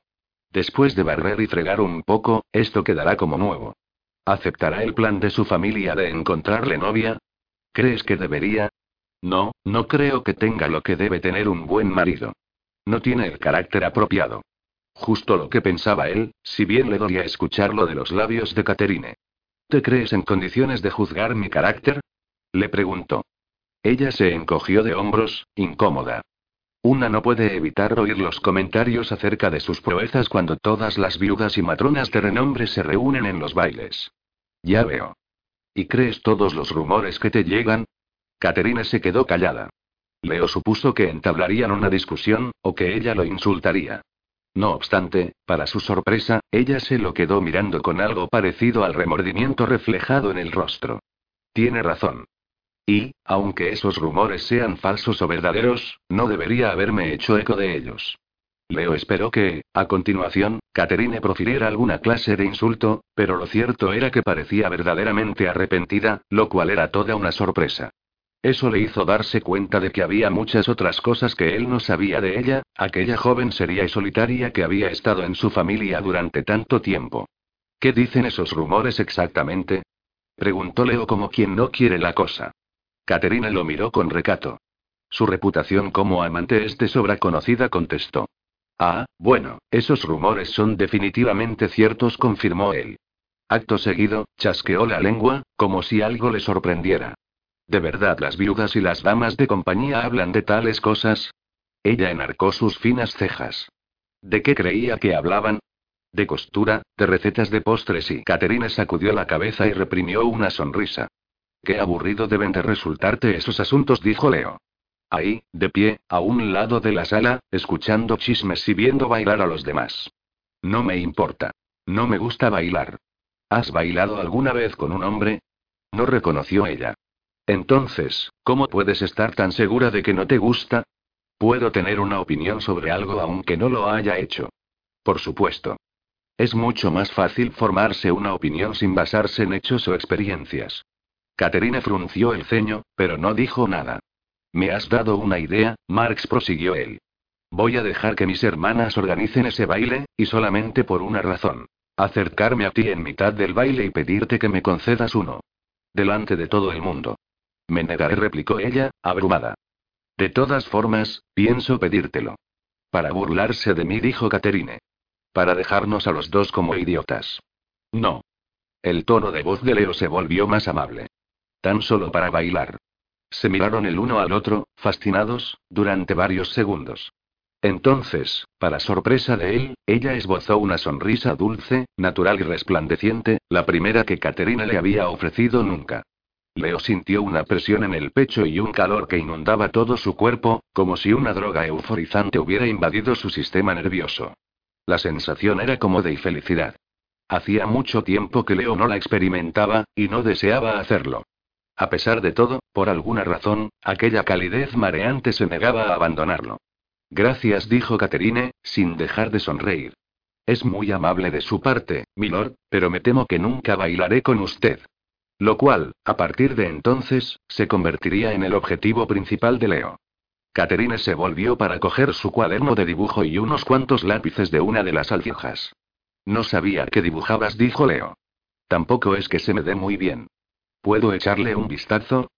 Después de barrer y fregar un poco, esto quedará como nuevo. ¿Aceptará el plan de su familia de encontrarle novia? ¿Crees que debería? No, no creo que tenga lo que debe tener un buen marido. No tiene el carácter apropiado. Justo lo que pensaba él, si bien le dolía escucharlo de los labios de Caterine. ¿Te crees en condiciones de juzgar mi carácter? Le preguntó. Ella se encogió de hombros, incómoda. Una no puede evitar oír los comentarios acerca de sus proezas cuando todas las viudas y matronas de renombre se reúnen en los bailes. Ya veo. ¿Y crees todos los rumores que te llegan? Caterina se quedó callada. Leo supuso que entablarían una discusión, o que ella lo insultaría. No obstante, para su sorpresa, ella se lo quedó mirando con algo parecido al remordimiento reflejado en el rostro. Tiene razón. Y, aunque esos rumores sean falsos o verdaderos, no debería haberme hecho eco de ellos. Leo esperó que, a continuación, Caterine profiriera alguna clase de insulto, pero lo cierto era que parecía verdaderamente arrepentida, lo cual era toda una sorpresa. Eso le hizo darse cuenta de que había muchas otras cosas que él no sabía de ella, aquella joven seria y solitaria que había estado en su familia durante tanto tiempo. ¿Qué dicen esos rumores exactamente? Preguntó Leo como quien no quiere la cosa. Caterina lo miró con recato. Su reputación como amante es de sobra conocida, contestó. Ah, bueno, esos rumores son definitivamente ciertos, confirmó él. Acto seguido, chasqueó la lengua, como si algo le sorprendiera. ¿De verdad las viudas y las damas de compañía hablan de tales cosas? Ella enarcó sus finas cejas. ¿De qué creía que hablaban? De costura, de recetas de postres y Caterina sacudió la cabeza y reprimió una sonrisa. Qué aburrido deben de resultarte esos asuntos, dijo Leo. Ahí, de pie, a un lado de la sala, escuchando chismes y viendo bailar a los demás. No me importa. No me gusta bailar. ¿Has bailado alguna vez con un hombre? No reconoció ella. Entonces, ¿cómo puedes estar tan segura de que no te gusta? Puedo tener una opinión sobre algo aunque no lo haya hecho. Por supuesto. Es mucho más fácil formarse una opinión sin basarse en hechos o experiencias. Caterina frunció el ceño, pero no dijo nada. Me has dado una idea, Marx prosiguió él. Voy a dejar que mis hermanas organicen ese baile, y solamente por una razón. Acercarme a ti en mitad del baile y pedirte que me concedas uno. Delante de todo el mundo. Me negaré, replicó ella, abrumada. De todas formas, pienso pedírtelo. Para burlarse de mí, dijo Caterine. Para dejarnos a los dos como idiotas. No. El tono de voz de Leo se volvió más amable. Tan solo para bailar. Se miraron el uno al otro, fascinados, durante varios segundos. Entonces, para sorpresa de él, ella esbozó una sonrisa dulce, natural y resplandeciente, la primera que Caterina le había ofrecido nunca. Leo sintió una presión en el pecho y un calor que inundaba todo su cuerpo, como si una droga euforizante hubiera invadido su sistema nervioso. La sensación era como de felicidad. Hacía mucho tiempo que Leo no la experimentaba, y no deseaba hacerlo. A pesar de todo, por alguna razón, aquella calidez mareante se negaba a abandonarlo. Gracias, dijo Caterine, sin dejar de sonreír. Es muy amable de su parte, milord, pero me temo que nunca bailaré con usted. Lo cual, a partir de entonces, se convertiría en el objetivo principal de Leo. Caterine se volvió para coger su cuaderno de dibujo y unos cuantos lápices de una de las alfijas. No sabía que dibujabas, dijo Leo. Tampoco es que se me dé muy bien. ¿Puedo echarle un vistazo?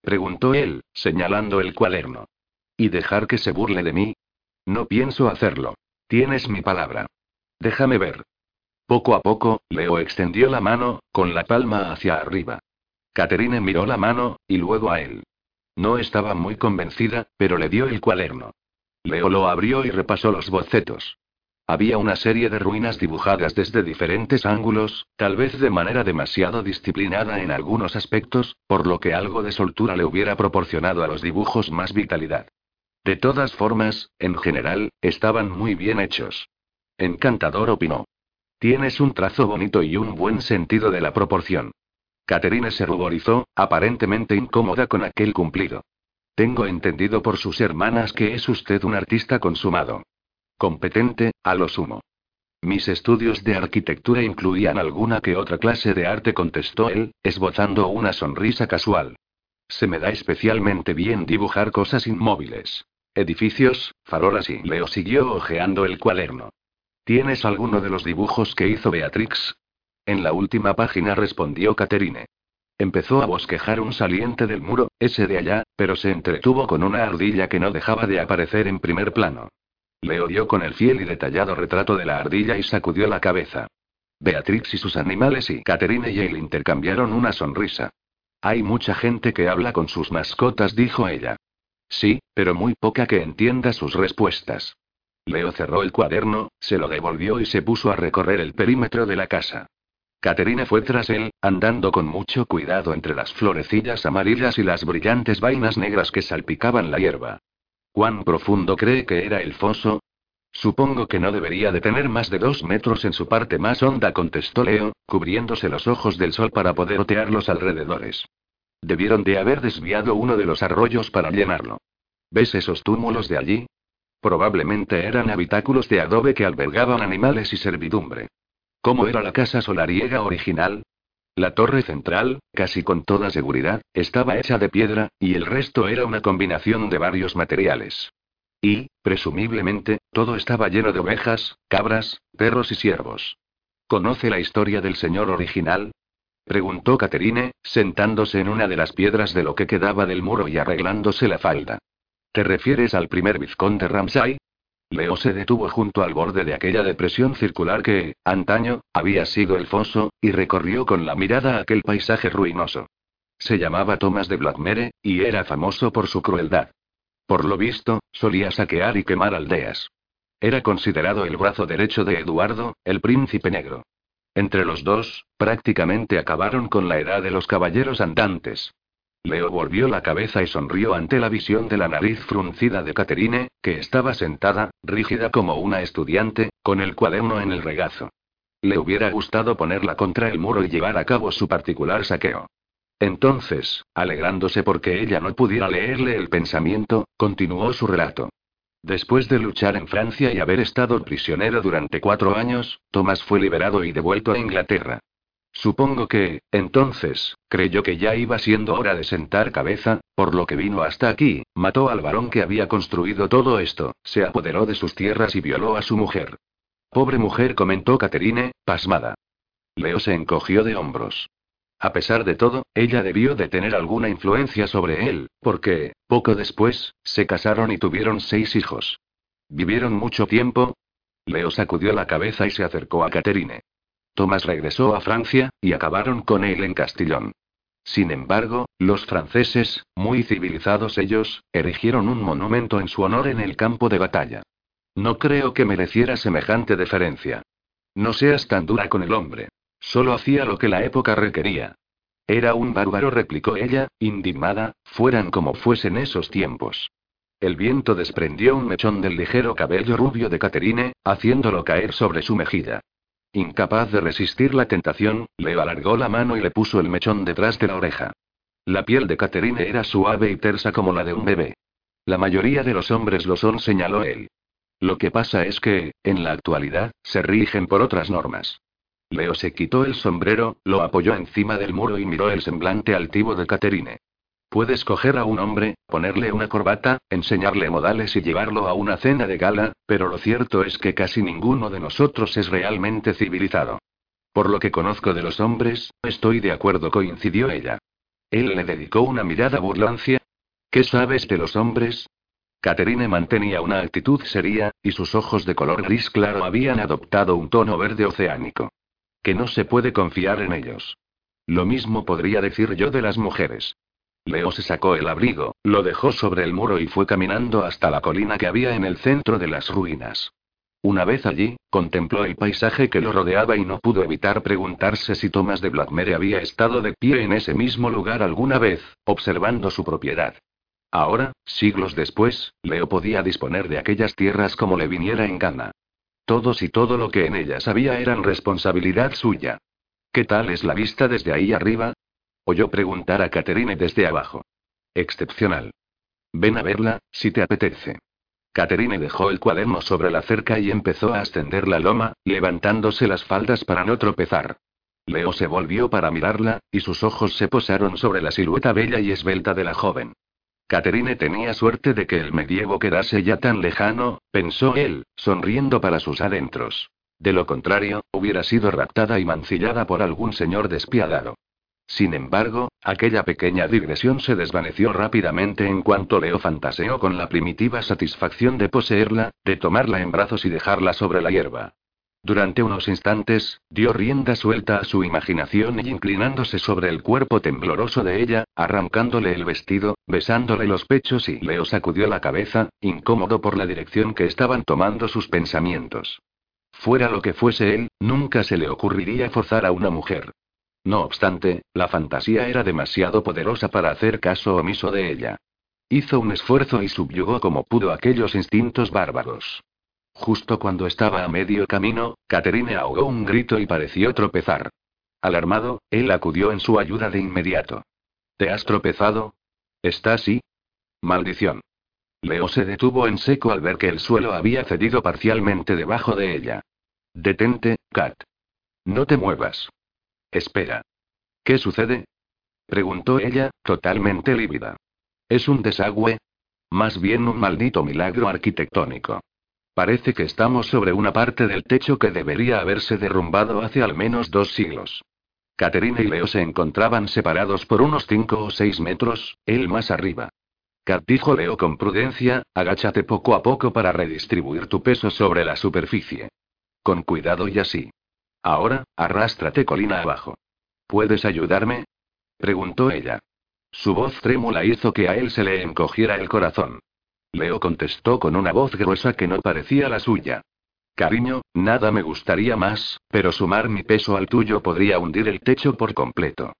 preguntó él, señalando el cuaderno. ¿Y dejar que se burle de mí? No pienso hacerlo. Tienes mi palabra. Déjame ver. Poco a poco, Leo extendió la mano, con la palma hacia arriba. Caterine miró la mano, y luego a él. No estaba muy convencida, pero le dio el cuaderno. Leo lo abrió y repasó los bocetos. Había una serie de ruinas dibujadas desde diferentes ángulos, tal vez de manera demasiado disciplinada en algunos aspectos, por lo que algo de soltura le hubiera proporcionado a los dibujos más vitalidad. De todas formas, en general, estaban muy bien hechos. Encantador opinó. Tienes un trazo bonito y un buen sentido de la proporción. Caterine se ruborizó, aparentemente incómoda con aquel cumplido. Tengo entendido por sus hermanas que es usted un artista consumado. Competente, a lo sumo. Mis estudios de arquitectura incluían alguna que otra clase de arte, contestó él, esbozando una sonrisa casual. Se me da especialmente bien dibujar cosas inmóviles. Edificios, farolas y Leo siguió hojeando el cuaderno. ¿Tienes alguno de los dibujos que hizo Beatrix? En la última página respondió Caterine. Empezó a bosquejar un saliente del muro, ese de allá, pero se entretuvo con una ardilla que no dejaba de aparecer en primer plano. Le odió con el fiel y detallado retrato de la ardilla y sacudió la cabeza. Beatrix y sus animales y Catherine y él intercambiaron una sonrisa. Hay mucha gente que habla con sus mascotas, dijo ella. Sí, pero muy poca que entienda sus respuestas. Leo cerró el cuaderno, se lo devolvió y se puso a recorrer el perímetro de la casa. Caterina fue tras él, andando con mucho cuidado entre las florecillas amarillas y las brillantes vainas negras que salpicaban la hierba. ¿Cuán profundo cree que era el foso? Supongo que no debería de tener más de dos metros en su parte más honda, contestó Leo, cubriéndose los ojos del sol para poder otear los alrededores. Debieron de haber desviado uno de los arroyos para llenarlo. ¿Ves esos túmulos de allí? Probablemente eran habitáculos de adobe que albergaban animales y servidumbre. ¿Cómo era la casa solariega original? La torre central, casi con toda seguridad, estaba hecha de piedra, y el resto era una combinación de varios materiales. Y, presumiblemente, todo estaba lleno de ovejas, cabras, perros y siervos. ¿Conoce la historia del señor original? Preguntó Caterine, sentándose en una de las piedras de lo que quedaba del muro y arreglándose la falda. ¿Te refieres al primer vizconde Ramsay? Leo se detuvo junto al borde de aquella depresión circular que, antaño, había sido el foso, y recorrió con la mirada aquel paisaje ruinoso. Se llamaba Thomas de Blackmere, y era famoso por su crueldad. Por lo visto, solía saquear y quemar aldeas. Era considerado el brazo derecho de Eduardo, el príncipe negro. Entre los dos, prácticamente acabaron con la edad de los caballeros andantes. Leo volvió la cabeza y sonrió ante la visión de la nariz fruncida de Caterine, que estaba sentada, rígida como una estudiante, con el cuaderno en el regazo. Le hubiera gustado ponerla contra el muro y llevar a cabo su particular saqueo. Entonces, alegrándose porque ella no pudiera leerle el pensamiento, continuó su relato. Después de luchar en Francia y haber estado prisionero durante cuatro años, Thomas fue liberado y devuelto a Inglaterra. Supongo que, entonces, creyó que ya iba siendo hora de sentar cabeza, por lo que vino hasta aquí, mató al varón que había construido todo esto, se apoderó de sus tierras y violó a su mujer. Pobre mujer, comentó Caterine, pasmada. Leo se encogió de hombros. A pesar de todo, ella debió de tener alguna influencia sobre él, porque, poco después, se casaron y tuvieron seis hijos. ¿Vivieron mucho tiempo? Leo sacudió la cabeza y se acercó a Caterine. Tomás regresó a Francia, y acabaron con él en Castillón. Sin embargo, los franceses, muy civilizados ellos, erigieron un monumento en su honor en el campo de batalla. No creo que mereciera semejante deferencia. No seas tan dura con el hombre. Solo hacía lo que la época requería. Era un bárbaro, replicó ella, indignada, fueran como fuesen esos tiempos. El viento desprendió un mechón del ligero cabello rubio de Caterine, haciéndolo caer sobre su mejilla. Incapaz de resistir la tentación, le alargó la mano y le puso el mechón detrás de la oreja. La piel de Caterine era suave y tersa como la de un bebé. La mayoría de los hombres lo son, señaló él. Lo que pasa es que, en la actualidad, se rigen por otras normas. Leo se quitó el sombrero, lo apoyó encima del muro y miró el semblante altivo de Caterine. Puedes coger a un hombre, ponerle una corbata, enseñarle modales y llevarlo a una cena de gala, pero lo cierto es que casi ninguno de nosotros es realmente civilizado. Por lo que conozco de los hombres, estoy de acuerdo, coincidió ella. Él le dedicó una mirada burlancia. ¿Qué sabes de los hombres? Caterine mantenía una actitud seria, y sus ojos de color gris claro habían adoptado un tono verde oceánico. Que no se puede confiar en ellos. Lo mismo podría decir yo de las mujeres. Leo se sacó el abrigo, lo dejó sobre el muro y fue caminando hasta la colina que había en el centro de las ruinas. Una vez allí, contempló el paisaje que lo rodeaba y no pudo evitar preguntarse si Tomás de Blackmere había estado de pie en ese mismo lugar alguna vez, observando su propiedad. Ahora, siglos después, Leo podía disponer de aquellas tierras como le viniera en gana. Todos y todo lo que en ellas había eran responsabilidad suya. ¿Qué tal es la vista desde ahí arriba? Oyó preguntar a Caterine desde abajo. Excepcional. Ven a verla, si te apetece. Caterine dejó el cuaderno sobre la cerca y empezó a ascender la loma, levantándose las faldas para no tropezar. Leo se volvió para mirarla, y sus ojos se posaron sobre la silueta bella y esbelta de la joven. Caterine tenía suerte de que el medievo quedase ya tan lejano, pensó él, sonriendo para sus adentros. De lo contrario, hubiera sido raptada y mancillada por algún señor despiadado. Sin embargo, aquella pequeña digresión se desvaneció rápidamente en cuanto Leo fantaseó con la primitiva satisfacción de poseerla, de tomarla en brazos y dejarla sobre la hierba. Durante unos instantes, dio rienda suelta a su imaginación y inclinándose sobre el cuerpo tembloroso de ella, arrancándole el vestido, besándole los pechos y Leo sacudió la cabeza, incómodo por la dirección que estaban tomando sus pensamientos. Fuera lo que fuese él, nunca se le ocurriría forzar a una mujer. No obstante, la fantasía era demasiado poderosa para hacer caso omiso de ella. Hizo un esfuerzo y subyugó como pudo aquellos instintos bárbaros. Justo cuando estaba a medio camino, Caterine ahogó un grito y pareció tropezar. Alarmado, él acudió en su ayuda de inmediato. ¿Te has tropezado? ¿Está así? Maldición. Leo se detuvo en seco al ver que el suelo había cedido parcialmente debajo de ella. Detente, Kat. No te muevas. Espera. ¿Qué sucede? preguntó ella, totalmente lívida. ¿Es un desagüe? Más bien un maldito milagro arquitectónico. Parece que estamos sobre una parte del techo que debería haberse derrumbado hace al menos dos siglos. Caterina y Leo se encontraban separados por unos cinco o seis metros, él más arriba. Kat dijo Leo con prudencia, agáchate poco a poco para redistribuir tu peso sobre la superficie. Con cuidado y así. Ahora, arrástrate colina abajo. ¿Puedes ayudarme? preguntó ella. Su voz trémula hizo que a él se le encogiera el corazón. Leo contestó con una voz gruesa que no parecía la suya. Cariño, nada me gustaría más, pero sumar mi peso al tuyo podría hundir el techo por completo.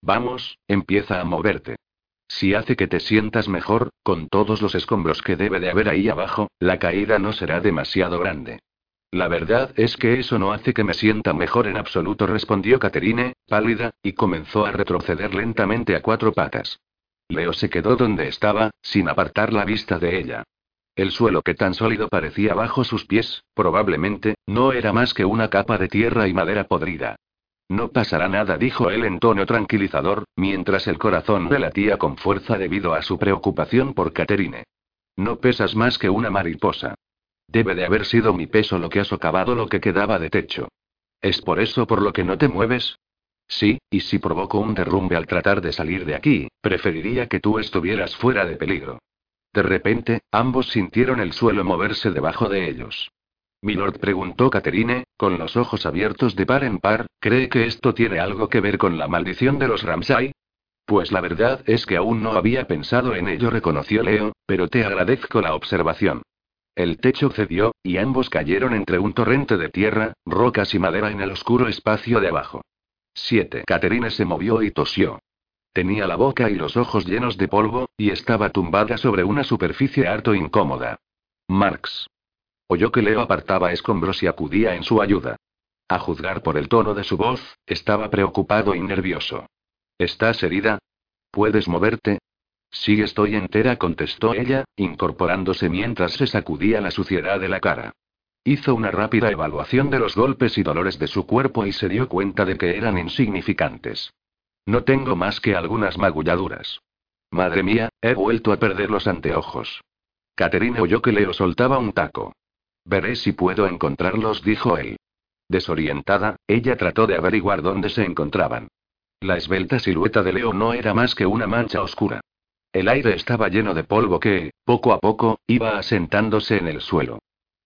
Vamos, empieza a moverte. Si hace que te sientas mejor, con todos los escombros que debe de haber ahí abajo, la caída no será demasiado grande. La verdad es que eso no hace que me sienta mejor en absoluto, respondió Caterine, pálida, y comenzó a retroceder lentamente a cuatro patas. Leo se quedó donde estaba, sin apartar la vista de ella. El suelo que tan sólido parecía bajo sus pies, probablemente, no era más que una capa de tierra y madera podrida. No pasará nada, dijo él en tono tranquilizador, mientras el corazón le latía con fuerza debido a su preocupación por Caterine. No pesas más que una mariposa. Debe de haber sido mi peso lo que ha socavado lo que quedaba de techo. ¿Es por eso por lo que no te mueves? Sí, y si provoco un derrumbe al tratar de salir de aquí, preferiría que tú estuvieras fuera de peligro. De repente, ambos sintieron el suelo moverse debajo de ellos. Milord preguntó Caterine, con los ojos abiertos de par en par, ¿cree que esto tiene algo que ver con la maldición de los Ramsay? Pues la verdad es que aún no había pensado en ello, reconoció Leo, pero te agradezco la observación. El techo cedió, y ambos cayeron entre un torrente de tierra, rocas y madera en el oscuro espacio de abajo. 7. Caterine se movió y tosió. Tenía la boca y los ojos llenos de polvo, y estaba tumbada sobre una superficie harto incómoda. Marx. Oyó que Leo apartaba escombros y acudía en su ayuda. A juzgar por el tono de su voz, estaba preocupado y nervioso. ¿Estás herida? ¿Puedes moverte? Sí, estoy entera, contestó ella, incorporándose mientras se sacudía la suciedad de la cara. Hizo una rápida evaluación de los golpes y dolores de su cuerpo y se dio cuenta de que eran insignificantes. No tengo más que algunas magulladuras. Madre mía, he vuelto a perder los anteojos. Caterina oyó que Leo soltaba un taco. Veré si puedo encontrarlos, dijo él. Desorientada, ella trató de averiguar dónde se encontraban. La esbelta silueta de Leo no era más que una mancha oscura. El aire estaba lleno de polvo que, poco a poco, iba asentándose en el suelo.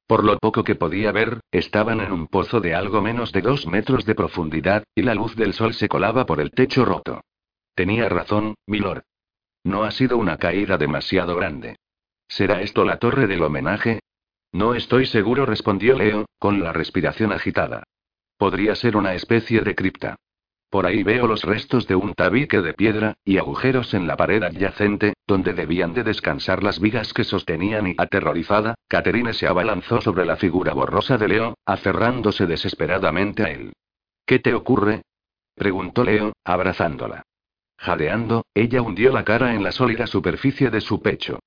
Por lo poco que podía ver, estaban en un pozo de algo menos de dos metros de profundidad, y la luz del sol se colaba por el techo roto. Tenía razón, milord. No ha sido una caída demasiado grande. ¿Será esto la torre del homenaje? No estoy seguro, respondió Leo, con la respiración agitada. Podría ser una especie de cripta. Por ahí veo los restos de un tabique de piedra, y agujeros en la pared adyacente, donde debían de descansar las vigas que sostenían y, aterrorizada, Caterine se abalanzó sobre la figura borrosa de Leo, aferrándose desesperadamente a él. ¿Qué te ocurre? preguntó Leo, abrazándola. Jadeando, ella hundió la cara en la sólida superficie de su pecho.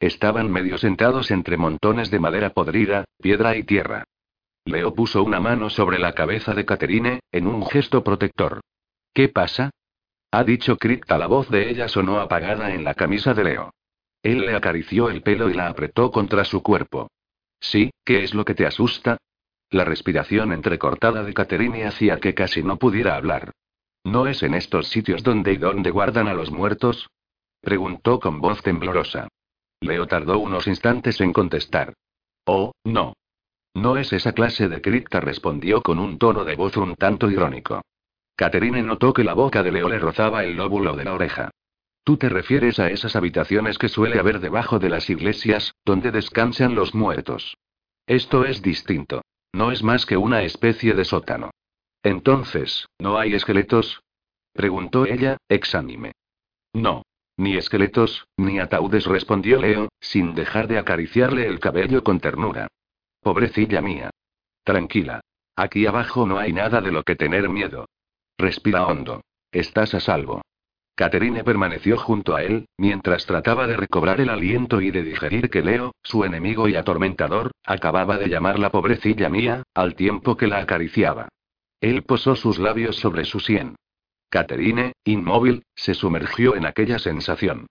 Estaban medio sentados entre montones de madera podrida, piedra y tierra. Leo puso una mano sobre la cabeza de Caterine, en un gesto protector. ¿Qué pasa? Ha dicho Cripta. La voz de ella sonó apagada en la camisa de Leo. Él le acarició el pelo y la apretó contra su cuerpo. Sí, ¿qué es lo que te asusta? La respiración entrecortada de Caterine hacía que casi no pudiera hablar. ¿No es en estos sitios donde y donde guardan a los muertos? Preguntó con voz temblorosa. Leo tardó unos instantes en contestar. Oh, no. No es esa clase de cripta, respondió con un tono de voz un tanto irónico. Caterine notó que la boca de Leo le rozaba el lóbulo de la oreja. Tú te refieres a esas habitaciones que suele haber debajo de las iglesias, donde descansan los muertos. Esto es distinto. No es más que una especie de sótano. Entonces, ¿no hay esqueletos? preguntó ella, exánime. No. Ni esqueletos, ni ataúdes, respondió Leo, sin dejar de acariciarle el cabello con ternura. Pobrecilla mía. Tranquila. Aquí abajo no hay nada de lo que tener miedo. Respira hondo. Estás a salvo. Caterine permaneció junto a él, mientras trataba de recobrar el aliento y de digerir que Leo, su enemigo y atormentador, acababa de llamarla pobrecilla mía, al tiempo que la acariciaba. Él posó sus labios sobre su sien. Caterine, inmóvil, se sumergió en aquella sensación.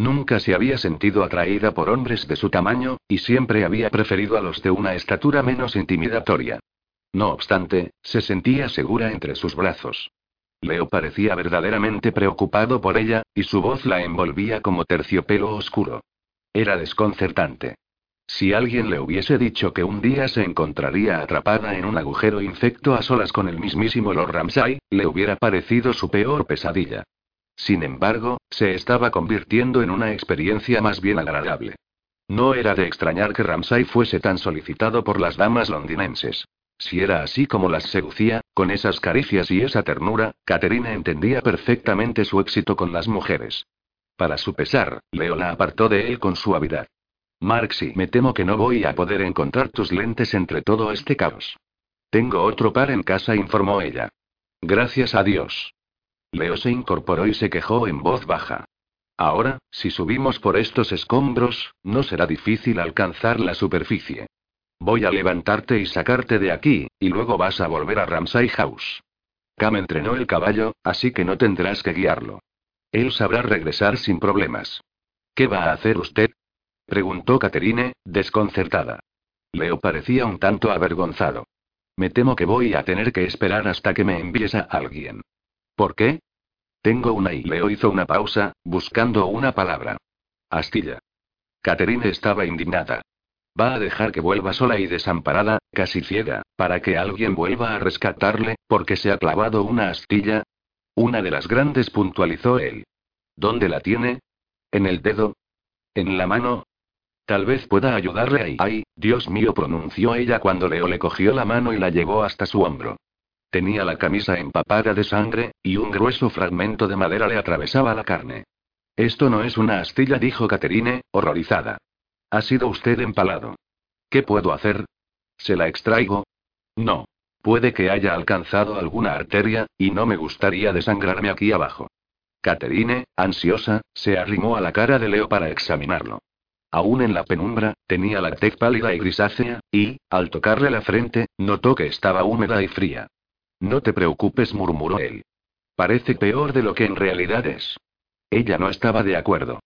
Nunca se había sentido atraída por hombres de su tamaño, y siempre había preferido a los de una estatura menos intimidatoria. No obstante, se sentía segura entre sus brazos. Leo parecía verdaderamente preocupado por ella, y su voz la envolvía como terciopelo oscuro. Era desconcertante. Si alguien le hubiese dicho que un día se encontraría atrapada en un agujero infecto a solas con el mismísimo Lord Ramsay, le hubiera parecido su peor pesadilla. Sin embargo, se estaba convirtiendo en una experiencia más bien agradable. No era de extrañar que Ramsay fuese tan solicitado por las damas londinenses. Si era así como las seducía, con esas caricias y esa ternura, Caterina entendía perfectamente su éxito con las mujeres. Para su pesar, Leo la apartó de él con suavidad. Marxy, me temo que no voy a poder encontrar tus lentes entre todo este caos. Tengo otro par en casa, informó ella. Gracias a Dios. Leo se incorporó y se quejó en voz baja. Ahora, si subimos por estos escombros, no será difícil alcanzar la superficie. Voy a levantarte y sacarte de aquí, y luego vas a volver a Ramsay House. Cam entrenó el caballo, así que no tendrás que guiarlo. Él sabrá regresar sin problemas. ¿Qué va a hacer usted? preguntó Caterine, desconcertada. Leo parecía un tanto avergonzado. Me temo que voy a tener que esperar hasta que me envíes alguien. ¿Por qué? Tengo una y Leo hizo una pausa, buscando una palabra. Astilla. Caterine estaba indignada. Va a dejar que vuelva sola y desamparada, casi ciega, para que alguien vuelva a rescatarle, porque se ha clavado una astilla. Una de las grandes puntualizó él. ¿Dónde la tiene? ¿En el dedo? ¿En la mano? Tal vez pueda ayudarle ahí. Ay, Dios mío, pronunció ella cuando Leo le cogió la mano y la llevó hasta su hombro. Tenía la camisa empapada de sangre, y un grueso fragmento de madera le atravesaba la carne. Esto no es una astilla, dijo Caterine, horrorizada. Ha sido usted empalado. ¿Qué puedo hacer? ¿Se la extraigo? No. Puede que haya alcanzado alguna arteria, y no me gustaría desangrarme aquí abajo. Caterine, ansiosa, se arrimó a la cara de Leo para examinarlo. Aún en la penumbra, tenía la tez pálida y grisácea, y, al tocarle la frente, notó que estaba húmeda y fría. No te preocupes, murmuró él. Parece peor de lo que en realidad es. Ella no estaba de acuerdo.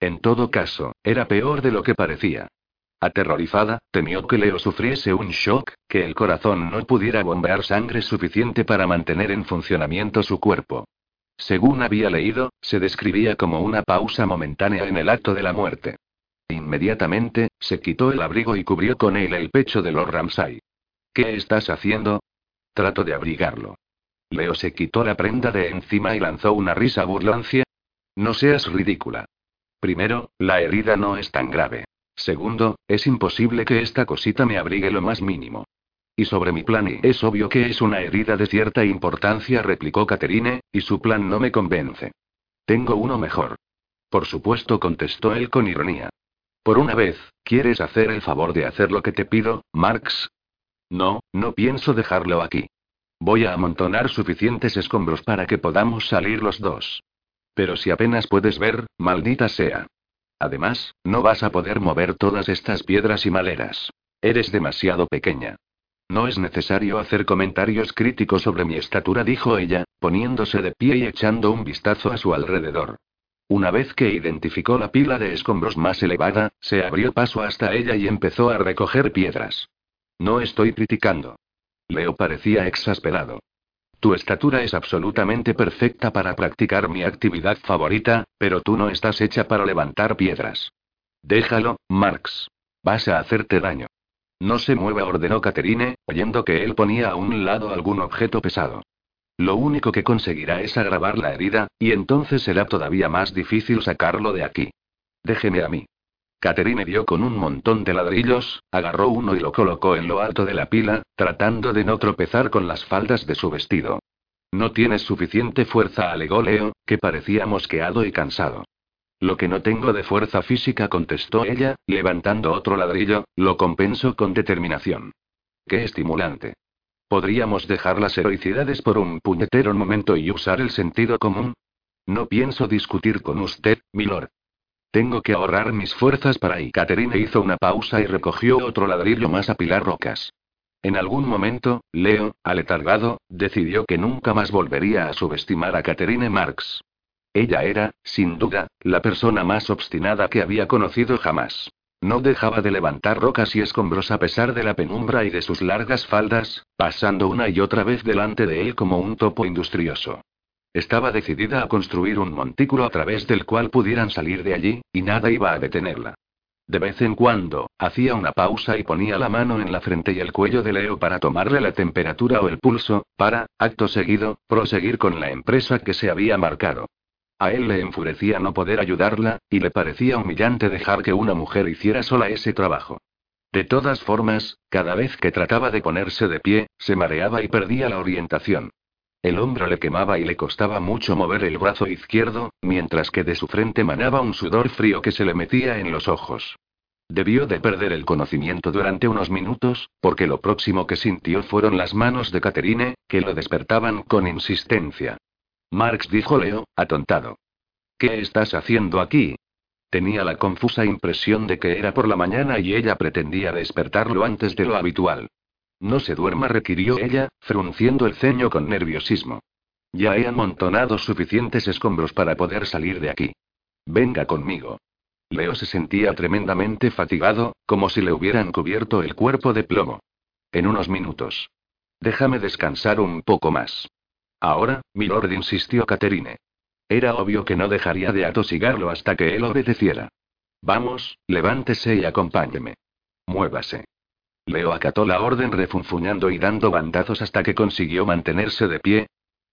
En todo caso, era peor de lo que parecía. Aterrorizada, temió que Leo sufriese un shock, que el corazón no pudiera bombear sangre suficiente para mantener en funcionamiento su cuerpo. Según había leído, se describía como una pausa momentánea en el acto de la muerte. Inmediatamente, se quitó el abrigo y cubrió con él el pecho de Lord Ramsay. ¿Qué estás haciendo? Trato de abrigarlo. Leo se quitó la prenda de encima y lanzó una risa burlancia. No seas ridícula. Primero, la herida no es tan grave. Segundo, es imposible que esta cosita me abrigue lo más mínimo. Y sobre mi plan, y es obvio que es una herida de cierta importancia, replicó Caterine, y su plan no me convence. Tengo uno mejor. Por supuesto, contestó él con ironía. Por una vez, ¿quieres hacer el favor de hacer lo que te pido, Marx? No, no pienso dejarlo aquí. Voy a amontonar suficientes escombros para que podamos salir los dos. Pero si apenas puedes ver, maldita sea. Además, no vas a poder mover todas estas piedras y maleras. Eres demasiado pequeña. No es necesario hacer comentarios críticos sobre mi estatura, dijo ella, poniéndose de pie y echando un vistazo a su alrededor. Una vez que identificó la pila de escombros más elevada, se abrió paso hasta ella y empezó a recoger piedras. No estoy criticando. Leo parecía exasperado. tu estatura es absolutamente perfecta para practicar mi actividad favorita, pero tú no estás hecha para levantar piedras. Déjalo, Marx. Vas a hacerte daño. No se mueva, ordenó Caterine, oyendo que él ponía a un lado algún objeto pesado. Lo único que conseguirá es agravar la herida, y entonces será todavía más difícil sacarlo de aquí. Déjeme a mí. Caterine dio con un montón de ladrillos, agarró uno y lo colocó en lo alto de la pila, tratando de no tropezar con las faldas de su vestido. No tienes suficiente fuerza, alegó Leo, que parecía mosqueado y cansado. Lo que no tengo de fuerza física, contestó ella, levantando otro ladrillo, lo compenso con determinación. Qué estimulante. ¿Podríamos dejar las heroicidades por un puñetero momento y usar el sentido común? No pienso discutir con usted, milord. Tengo que ahorrar mis fuerzas para ahí. Caterina hizo una pausa y recogió otro ladrillo más a pilar rocas. En algún momento, Leo, aletargado, decidió que nunca más volvería a subestimar a Caterine Marx. Ella era, sin duda, la persona más obstinada que había conocido jamás. No dejaba de levantar rocas y escombros a pesar de la penumbra y de sus largas faldas, pasando una y otra vez delante de él como un topo industrioso. Estaba decidida a construir un montículo a través del cual pudieran salir de allí, y nada iba a detenerla. De vez en cuando, hacía una pausa y ponía la mano en la frente y el cuello de Leo para tomarle la temperatura o el pulso, para, acto seguido, proseguir con la empresa que se había marcado. A él le enfurecía no poder ayudarla, y le parecía humillante dejar que una mujer hiciera sola ese trabajo. De todas formas, cada vez que trataba de ponerse de pie, se mareaba y perdía la orientación. El hombro le quemaba y le costaba mucho mover el brazo izquierdo, mientras que de su frente manaba un sudor frío que se le metía en los ojos. Debió de perder el conocimiento durante unos minutos, porque lo próximo que sintió fueron las manos de Caterine, que lo despertaban con insistencia. Marx dijo Leo, atontado. ¿Qué estás haciendo aquí? Tenía la confusa impresión de que era por la mañana y ella pretendía despertarlo antes de lo habitual. No se duerma, requirió ella, frunciendo el ceño con nerviosismo. Ya he amontonado suficientes escombros para poder salir de aquí. Venga conmigo. Leo se sentía tremendamente fatigado, como si le hubieran cubierto el cuerpo de plomo. En unos minutos. Déjame descansar un poco más. Ahora, milord, insistió Caterine. Era obvio que no dejaría de atosigarlo hasta que él obedeciera. Vamos, levántese y acompáñeme. Muévase. Leo acató la orden refunfuñando y dando bandazos hasta que consiguió mantenerse de pie.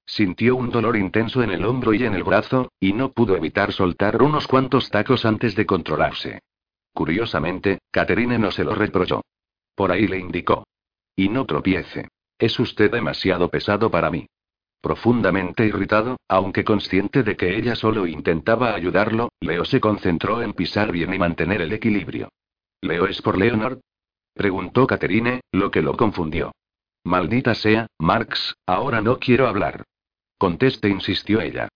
Sintió un dolor intenso en el hombro y en el brazo, y no pudo evitar soltar unos cuantos tacos antes de controlarse. Curiosamente, Caterine no se lo reprochó. Por ahí le indicó. Y no tropiece. Es usted demasiado pesado para mí. Profundamente irritado, aunque consciente de que ella solo intentaba ayudarlo, Leo se concentró en pisar bien y mantener el equilibrio. ¿Leo es por Leonard? Preguntó Caterine, lo que lo confundió. Maldita sea, Marx, ahora no quiero hablar. Conteste, insistió ella.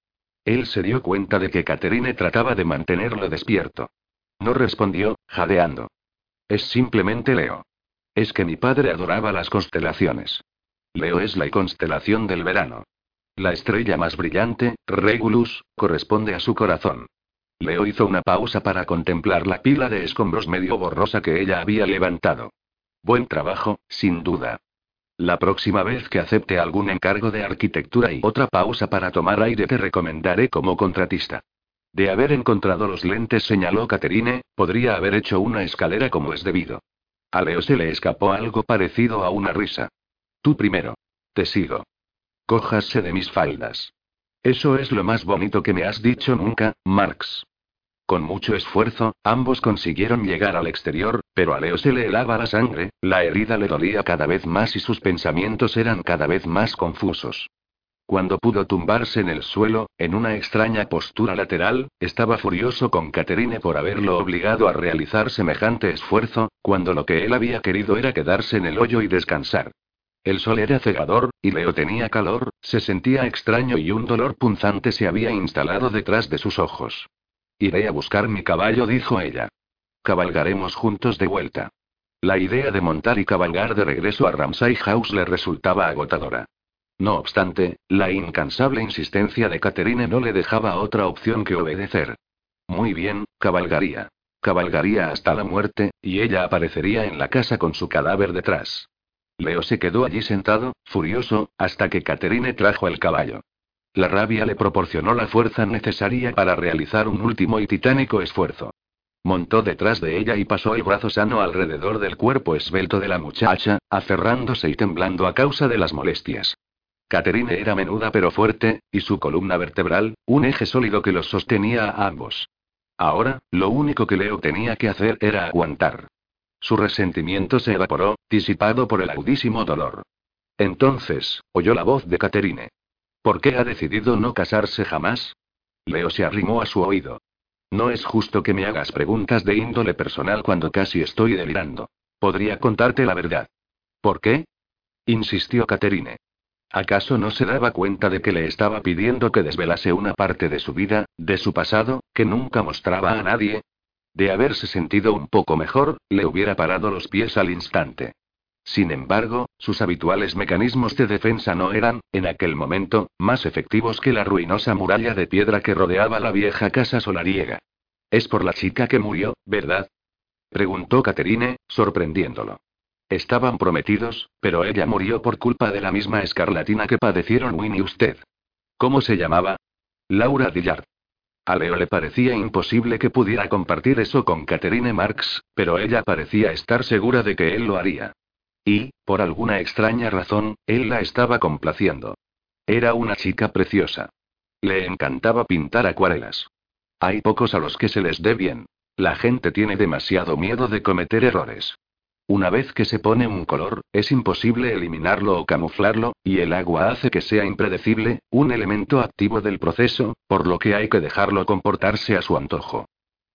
Él se dio cuenta de que Caterine trataba de mantenerlo despierto. No respondió, jadeando. Es simplemente Leo. Es que mi padre adoraba las constelaciones. Leo es la constelación del verano. La estrella más brillante, Regulus, corresponde a su corazón. Leo hizo una pausa para contemplar la pila de escombros medio borrosa que ella había levantado. Buen trabajo, sin duda. La próxima vez que acepte algún encargo de arquitectura y otra pausa para tomar aire te recomendaré como contratista. De haber encontrado los lentes, señaló Caterine, podría haber hecho una escalera como es debido. A Leo se le escapó algo parecido a una risa. Tú primero. Te sigo. Cójase de mis faldas. Eso es lo más bonito que me has dicho nunca, Marx. Con mucho esfuerzo, ambos consiguieron llegar al exterior, pero a Leo se le helaba la sangre, la herida le dolía cada vez más y sus pensamientos eran cada vez más confusos. Cuando pudo tumbarse en el suelo, en una extraña postura lateral, estaba furioso con Caterine por haberlo obligado a realizar semejante esfuerzo, cuando lo que él había querido era quedarse en el hoyo y descansar. El sol era cegador, y Leo tenía calor, se sentía extraño y un dolor punzante se había instalado detrás de sus ojos. Iré a buscar mi caballo, dijo ella. Cabalgaremos juntos de vuelta. La idea de montar y cabalgar de regreso a Ramsay House le resultaba agotadora. No obstante, la incansable insistencia de Catherine no le dejaba otra opción que obedecer. Muy bien, cabalgaría. Cabalgaría hasta la muerte, y ella aparecería en la casa con su cadáver detrás. Leo se quedó allí sentado, furioso, hasta que Caterine trajo el caballo. La rabia le proporcionó la fuerza necesaria para realizar un último y titánico esfuerzo. Montó detrás de ella y pasó el brazo sano alrededor del cuerpo esbelto de la muchacha, aferrándose y temblando a causa de las molestias. Caterine era menuda pero fuerte, y su columna vertebral, un eje sólido que los sostenía a ambos. Ahora, lo único que Leo tenía que hacer era aguantar. Su resentimiento se evaporó, disipado por el agudísimo dolor. Entonces, oyó la voz de Caterine. ¿Por qué ha decidido no casarse jamás? Leo se arrimó a su oído. No es justo que me hagas preguntas de índole personal cuando casi estoy delirando. Podría contarte la verdad. ¿Por qué? insistió Caterine. ¿Acaso no se daba cuenta de que le estaba pidiendo que desvelase una parte de su vida, de su pasado, que nunca mostraba a nadie? De haberse sentido un poco mejor, le hubiera parado los pies al instante. Sin embargo, sus habituales mecanismos de defensa no eran, en aquel momento, más efectivos que la ruinosa muralla de piedra que rodeaba la vieja casa solariega. Es por la chica que murió, ¿verdad? preguntó Caterine, sorprendiéndolo. Estaban prometidos, pero ella murió por culpa de la misma escarlatina que padecieron Win y usted. ¿Cómo se llamaba? Laura Dillard. A Leo le parecía imposible que pudiera compartir eso con Catherine Marx, pero ella parecía estar segura de que él lo haría. Y, por alguna extraña razón, él la estaba complaciendo. Era una chica preciosa. Le encantaba pintar acuarelas. Hay pocos a los que se les dé bien. La gente tiene demasiado miedo de cometer errores. Una vez que se pone un color, es imposible eliminarlo o camuflarlo, y el agua hace que sea impredecible, un elemento activo del proceso, por lo que hay que dejarlo comportarse a su antojo.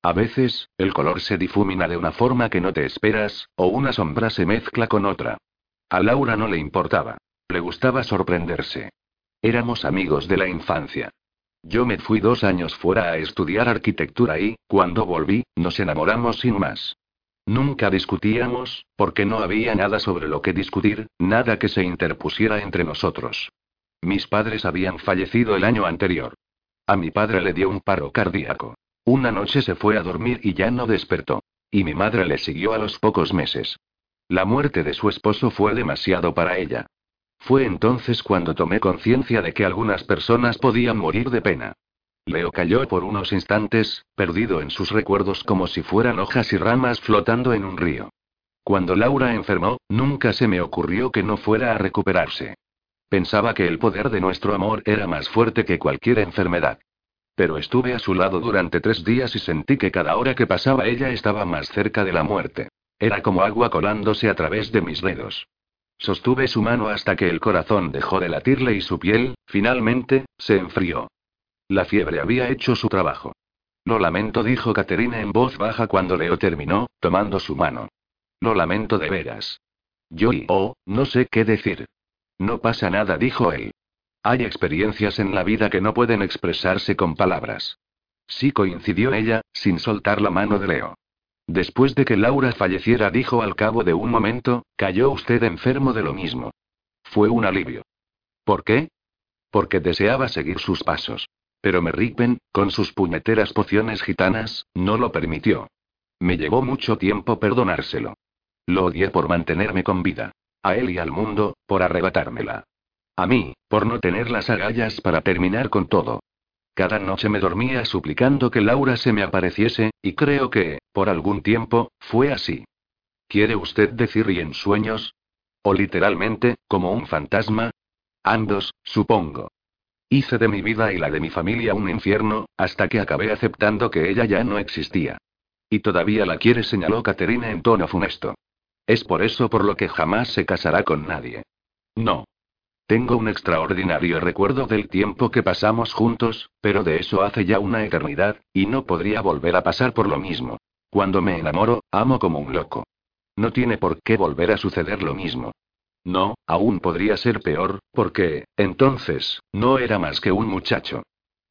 A veces, el color se difumina de una forma que no te esperas, o una sombra se mezcla con otra. A Laura no le importaba. Le gustaba sorprenderse. Éramos amigos de la infancia. Yo me fui dos años fuera a estudiar arquitectura y, cuando volví, nos enamoramos sin más. Nunca discutíamos, porque no había nada sobre lo que discutir, nada que se interpusiera entre nosotros. Mis padres habían fallecido el año anterior. A mi padre le dio un paro cardíaco. Una noche se fue a dormir y ya no despertó. Y mi madre le siguió a los pocos meses. La muerte de su esposo fue demasiado para ella. Fue entonces cuando tomé conciencia de que algunas personas podían morir de pena. Leo cayó por unos instantes, perdido en sus recuerdos como si fueran hojas y ramas flotando en un río. Cuando Laura enfermó, nunca se me ocurrió que no fuera a recuperarse. Pensaba que el poder de nuestro amor era más fuerte que cualquier enfermedad. Pero estuve a su lado durante tres días y sentí que cada hora que pasaba ella estaba más cerca de la muerte. Era como agua colándose a través de mis dedos. Sostuve su mano hasta que el corazón dejó de latirle y su piel, finalmente, se enfrió. La fiebre había hecho su trabajo. Lo lamento, dijo Caterina en voz baja cuando Leo terminó, tomando su mano. Lo lamento de veras. Yo y oh, no sé qué decir. No pasa nada, dijo él. Hay experiencias en la vida que no pueden expresarse con palabras. Sí coincidió ella, sin soltar la mano de Leo. Después de que Laura falleciera, dijo al cabo de un momento, cayó usted enfermo de lo mismo. Fue un alivio. ¿Por qué? Porque deseaba seguir sus pasos. Pero Merrickben, con sus puñeteras pociones gitanas, no lo permitió. Me llevó mucho tiempo perdonárselo. Lo odié por mantenerme con vida. A él y al mundo, por arrebatármela. A mí, por no tener las agallas para terminar con todo. Cada noche me dormía suplicando que Laura se me apareciese, y creo que, por algún tiempo, fue así. ¿Quiere usted decir y en sueños? ¿O literalmente, como un fantasma? Ambos, supongo. Hice de mi vida y la de mi familia un infierno, hasta que acabé aceptando que ella ya no existía. Y todavía la quiere, señaló Caterina en tono funesto. Es por eso por lo que jamás se casará con nadie. No. Tengo un extraordinario recuerdo del tiempo que pasamos juntos, pero de eso hace ya una eternidad, y no podría volver a pasar por lo mismo. Cuando me enamoro, amo como un loco. No tiene por qué volver a suceder lo mismo. No, aún podría ser peor, porque, entonces, no era más que un muchacho.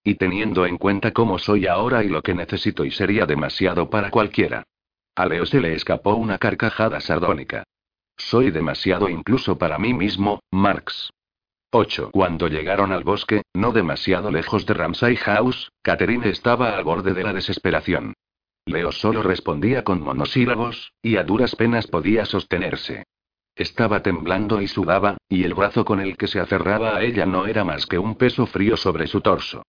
Y teniendo en cuenta cómo soy ahora y lo que necesito y sería demasiado para cualquiera. A Leo se le escapó una carcajada sardónica. Soy demasiado incluso para mí mismo, Marx. 8. Cuando llegaron al bosque, no demasiado lejos de Ramsay House, Catherine estaba al borde de la desesperación. Leo solo respondía con monosílabos, y a duras penas podía sostenerse. Estaba temblando y sudaba, y el brazo con el que se aferraba a ella no era más que un peso frío sobre su torso.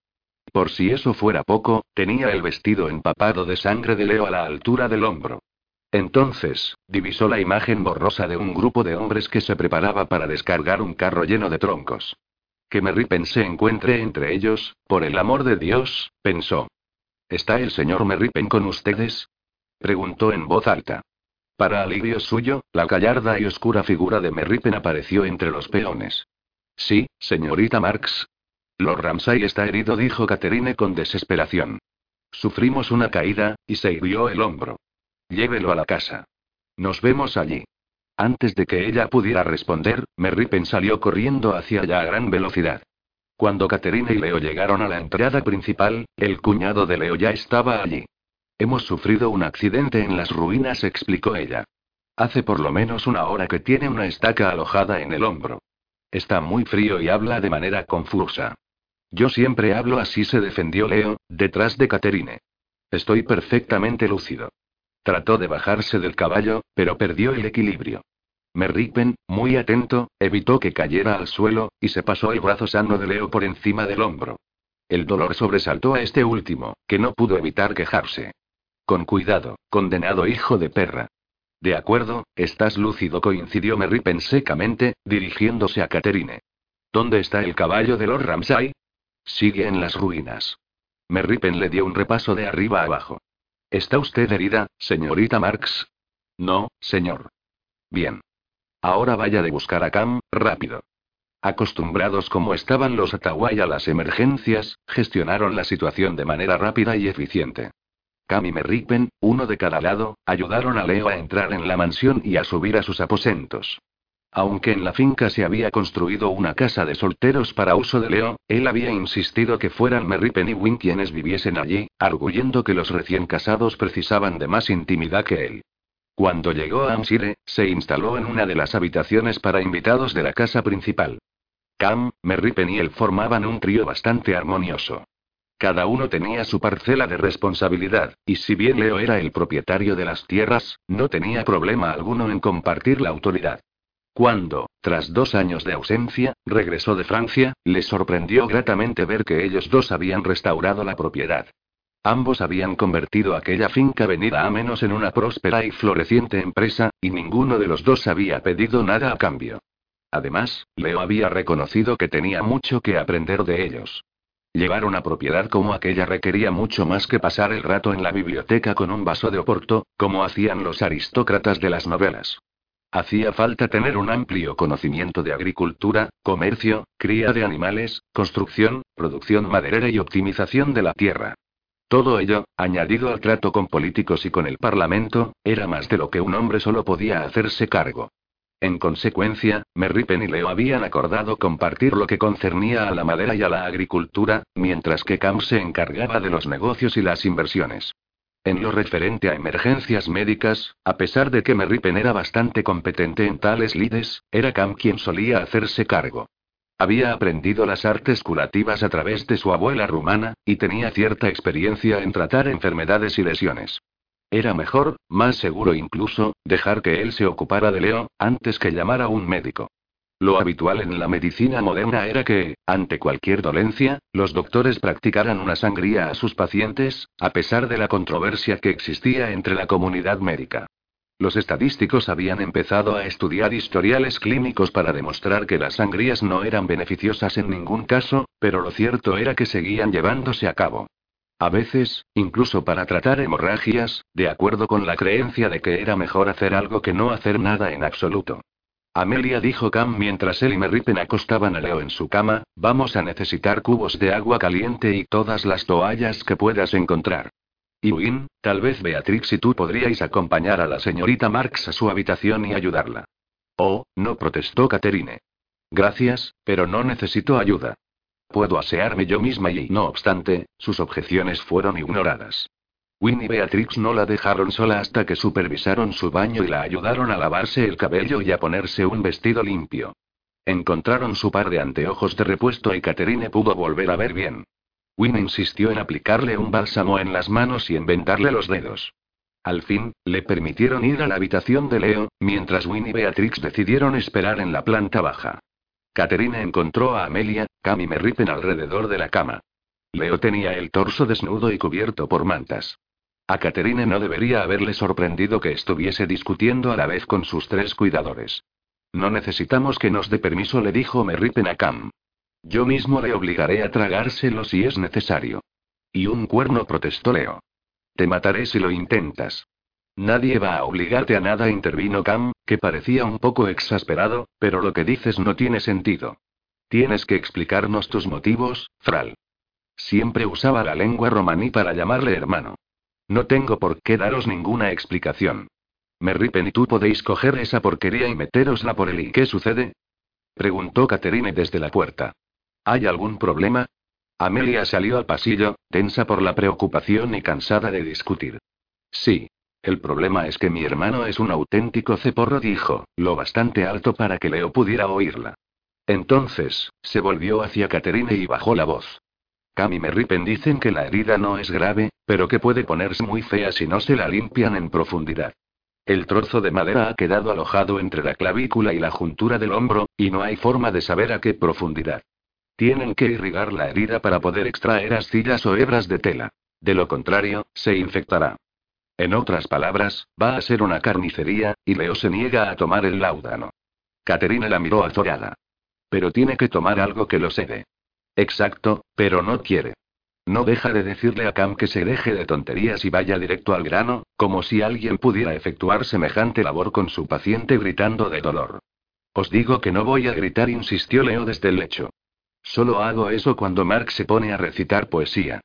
Por si eso fuera poco, tenía el vestido empapado de sangre de Leo a la altura del hombro. Entonces, divisó la imagen borrosa de un grupo de hombres que se preparaba para descargar un carro lleno de troncos. Que Merripen se encuentre entre ellos, por el amor de Dios, pensó. ¿Está el señor Merripen con ustedes? preguntó en voz alta. Para alivio suyo, la gallarda y oscura figura de Merripen apareció entre los peones. Sí, señorita Marx. Lord Ramsay está herido, dijo Catherine con desesperación. Sufrimos una caída, y se hirió el hombro. Llévelo a la casa. Nos vemos allí. Antes de que ella pudiera responder, Merripen salió corriendo hacia allá a gran velocidad. Cuando Catherine y Leo llegaron a la entrada principal, el cuñado de Leo ya estaba allí. Hemos sufrido un accidente en las ruinas, explicó ella. Hace por lo menos una hora que tiene una estaca alojada en el hombro. Está muy frío y habla de manera confusa. Yo siempre hablo así, se defendió Leo, detrás de Caterine. Estoy perfectamente lúcido. Trató de bajarse del caballo, pero perdió el equilibrio. Merripen, muy atento, evitó que cayera al suelo, y se pasó el brazo sano de Leo por encima del hombro. El dolor sobresaltó a este último, que no pudo evitar quejarse. Con cuidado, condenado hijo de perra. De acuerdo, estás lúcido, coincidió Merripen secamente, dirigiéndose a Caterine. ¿Dónde está el caballo de Lord Ramsay? Sigue en las ruinas. Merripen le dio un repaso de arriba abajo. ¿Está usted herida, señorita Marx? No, señor. Bien. Ahora vaya de buscar a Cam, rápido. Acostumbrados como estaban los Atawai a las emergencias, gestionaron la situación de manera rápida y eficiente. Cam y Merripen, uno de cada lado, ayudaron a Leo a entrar en la mansión y a subir a sus aposentos. Aunque en la finca se había construido una casa de solteros para uso de Leo, él había insistido que fueran Merripen y Win quienes viviesen allí, arguyendo que los recién casados precisaban de más intimidad que él. Cuando llegó a Amsire, se instaló en una de las habitaciones para invitados de la casa principal. Cam, Merripen y él formaban un trío bastante armonioso. Cada uno tenía su parcela de responsabilidad, y si bien Leo era el propietario de las tierras, no tenía problema alguno en compartir la autoridad. Cuando, tras dos años de ausencia, regresó de Francia, le sorprendió gratamente ver que ellos dos habían restaurado la propiedad. Ambos habían convertido aquella finca venida a menos en una próspera y floreciente empresa, y ninguno de los dos había pedido nada a cambio. Además, Leo había reconocido que tenía mucho que aprender de ellos. Llevar una propiedad como aquella requería mucho más que pasar el rato en la biblioteca con un vaso de oporto, como hacían los aristócratas de las novelas. Hacía falta tener un amplio conocimiento de agricultura, comercio, cría de animales, construcción, producción maderera y optimización de la tierra. Todo ello, añadido al trato con políticos y con el Parlamento, era más de lo que un hombre solo podía hacerse cargo. En consecuencia, Merripen y Leo habían acordado compartir lo que concernía a la madera y a la agricultura, mientras que Cam se encargaba de los negocios y las inversiones. En lo referente a emergencias médicas, a pesar de que Merripen era bastante competente en tales lides, era Cam quien solía hacerse cargo. Había aprendido las artes curativas a través de su abuela rumana, y tenía cierta experiencia en tratar enfermedades y lesiones. Era mejor, más seguro incluso, dejar que él se ocupara de Leo, antes que llamar a un médico. Lo habitual en la medicina moderna era que, ante cualquier dolencia, los doctores practicaran una sangría a sus pacientes, a pesar de la controversia que existía entre la comunidad médica. Los estadísticos habían empezado a estudiar historiales clínicos para demostrar que las sangrías no eran beneficiosas en ningún caso, pero lo cierto era que seguían llevándose a cabo. A veces, incluso para tratar hemorragias, de acuerdo con la creencia de que era mejor hacer algo que no hacer nada en absoluto. Amelia dijo Cam mientras él y Merripen acostaban a Leo en su cama, vamos a necesitar cubos de agua caliente y todas las toallas que puedas encontrar. Y tal vez Beatrix y tú podríais acompañar a la señorita Marx a su habitación y ayudarla. Oh, no protestó Catherine. Gracias, pero no necesito ayuda. Puedo asearme yo misma y, no obstante, sus objeciones fueron ignoradas. Win y Beatrix no la dejaron sola hasta que supervisaron su baño y la ayudaron a lavarse el cabello y a ponerse un vestido limpio. Encontraron su par de anteojos de repuesto y Catherine pudo volver a ver bien. Win insistió en aplicarle un bálsamo en las manos y en vendarle los dedos. Al fin, le permitieron ir a la habitación de Leo, mientras Winnie y Beatrix decidieron esperar en la planta baja. Caterine encontró a Amelia, Cam y Merripen alrededor de la cama. Leo tenía el torso desnudo y cubierto por mantas. A Caterine no debería haberle sorprendido que estuviese discutiendo a la vez con sus tres cuidadores. No necesitamos que nos dé permiso, le dijo Merripen a Cam. Yo mismo le obligaré a tragárselo si es necesario. Y un cuerno protestó Leo. Te mataré si lo intentas. Nadie va a obligarte a nada, intervino Cam, que parecía un poco exasperado, pero lo que dices no tiene sentido. Tienes que explicarnos tus motivos, Fral. Siempre usaba la lengua romaní para llamarle hermano. No tengo por qué daros ninguna explicación. Merripen y tú podéis coger esa porquería y meterosla por el y ¿qué sucede? Preguntó Caterine desde la puerta. ¿Hay algún problema? Amelia salió al pasillo, tensa por la preocupación y cansada de discutir. Sí. El problema es que mi hermano es un auténtico ceporro, dijo, lo bastante alto para que Leo pudiera oírla. Entonces, se volvió hacia Caterine y bajó la voz. Cam y Merripen dicen que la herida no es grave, pero que puede ponerse muy fea si no se la limpian en profundidad. El trozo de madera ha quedado alojado entre la clavícula y la juntura del hombro, y no hay forma de saber a qué profundidad. Tienen que irrigar la herida para poder extraer astillas o hebras de tela. De lo contrario, se infectará. En otras palabras, va a ser una carnicería, y Leo se niega a tomar el láudano. Caterina la miró azorada. Pero tiene que tomar algo que lo cede. Exacto, pero no quiere. No deja de decirle a Cam que se deje de tonterías y vaya directo al grano, como si alguien pudiera efectuar semejante labor con su paciente gritando de dolor. Os digo que no voy a gritar, insistió Leo desde el lecho. Solo hago eso cuando Mark se pone a recitar poesía.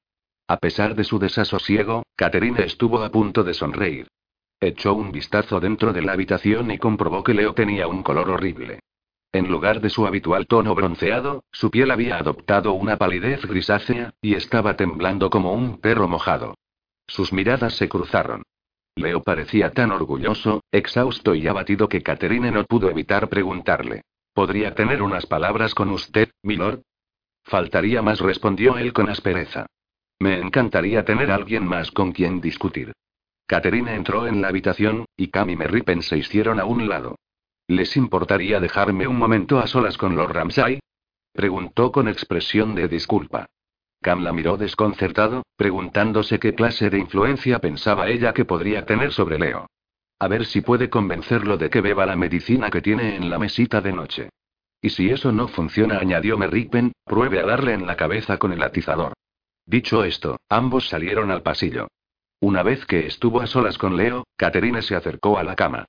A pesar de su desasosiego, Catherine estuvo a punto de sonreír. Echó un vistazo dentro de la habitación y comprobó que Leo tenía un color horrible. En lugar de su habitual tono bronceado, su piel había adoptado una palidez grisácea, y estaba temblando como un perro mojado. Sus miradas se cruzaron. Leo parecía tan orgulloso, exhausto y abatido que Catherine no pudo evitar preguntarle. ¿Podría tener unas palabras con usted, milord? Faltaría más, respondió él con aspereza. Me encantaría tener alguien más con quien discutir. Caterine entró en la habitación, y Cam y Merripen se hicieron a un lado. ¿Les importaría dejarme un momento a solas con los Ramsay? Preguntó con expresión de disculpa. Cam la miró desconcertado, preguntándose qué clase de influencia pensaba ella que podría tener sobre Leo. A ver si puede convencerlo de que beba la medicina que tiene en la mesita de noche. Y si eso no funciona, añadió Merripen, pruebe a darle en la cabeza con el atizador. Dicho esto, ambos salieron al pasillo. Una vez que estuvo a solas con Leo, Caterine se acercó a la cama.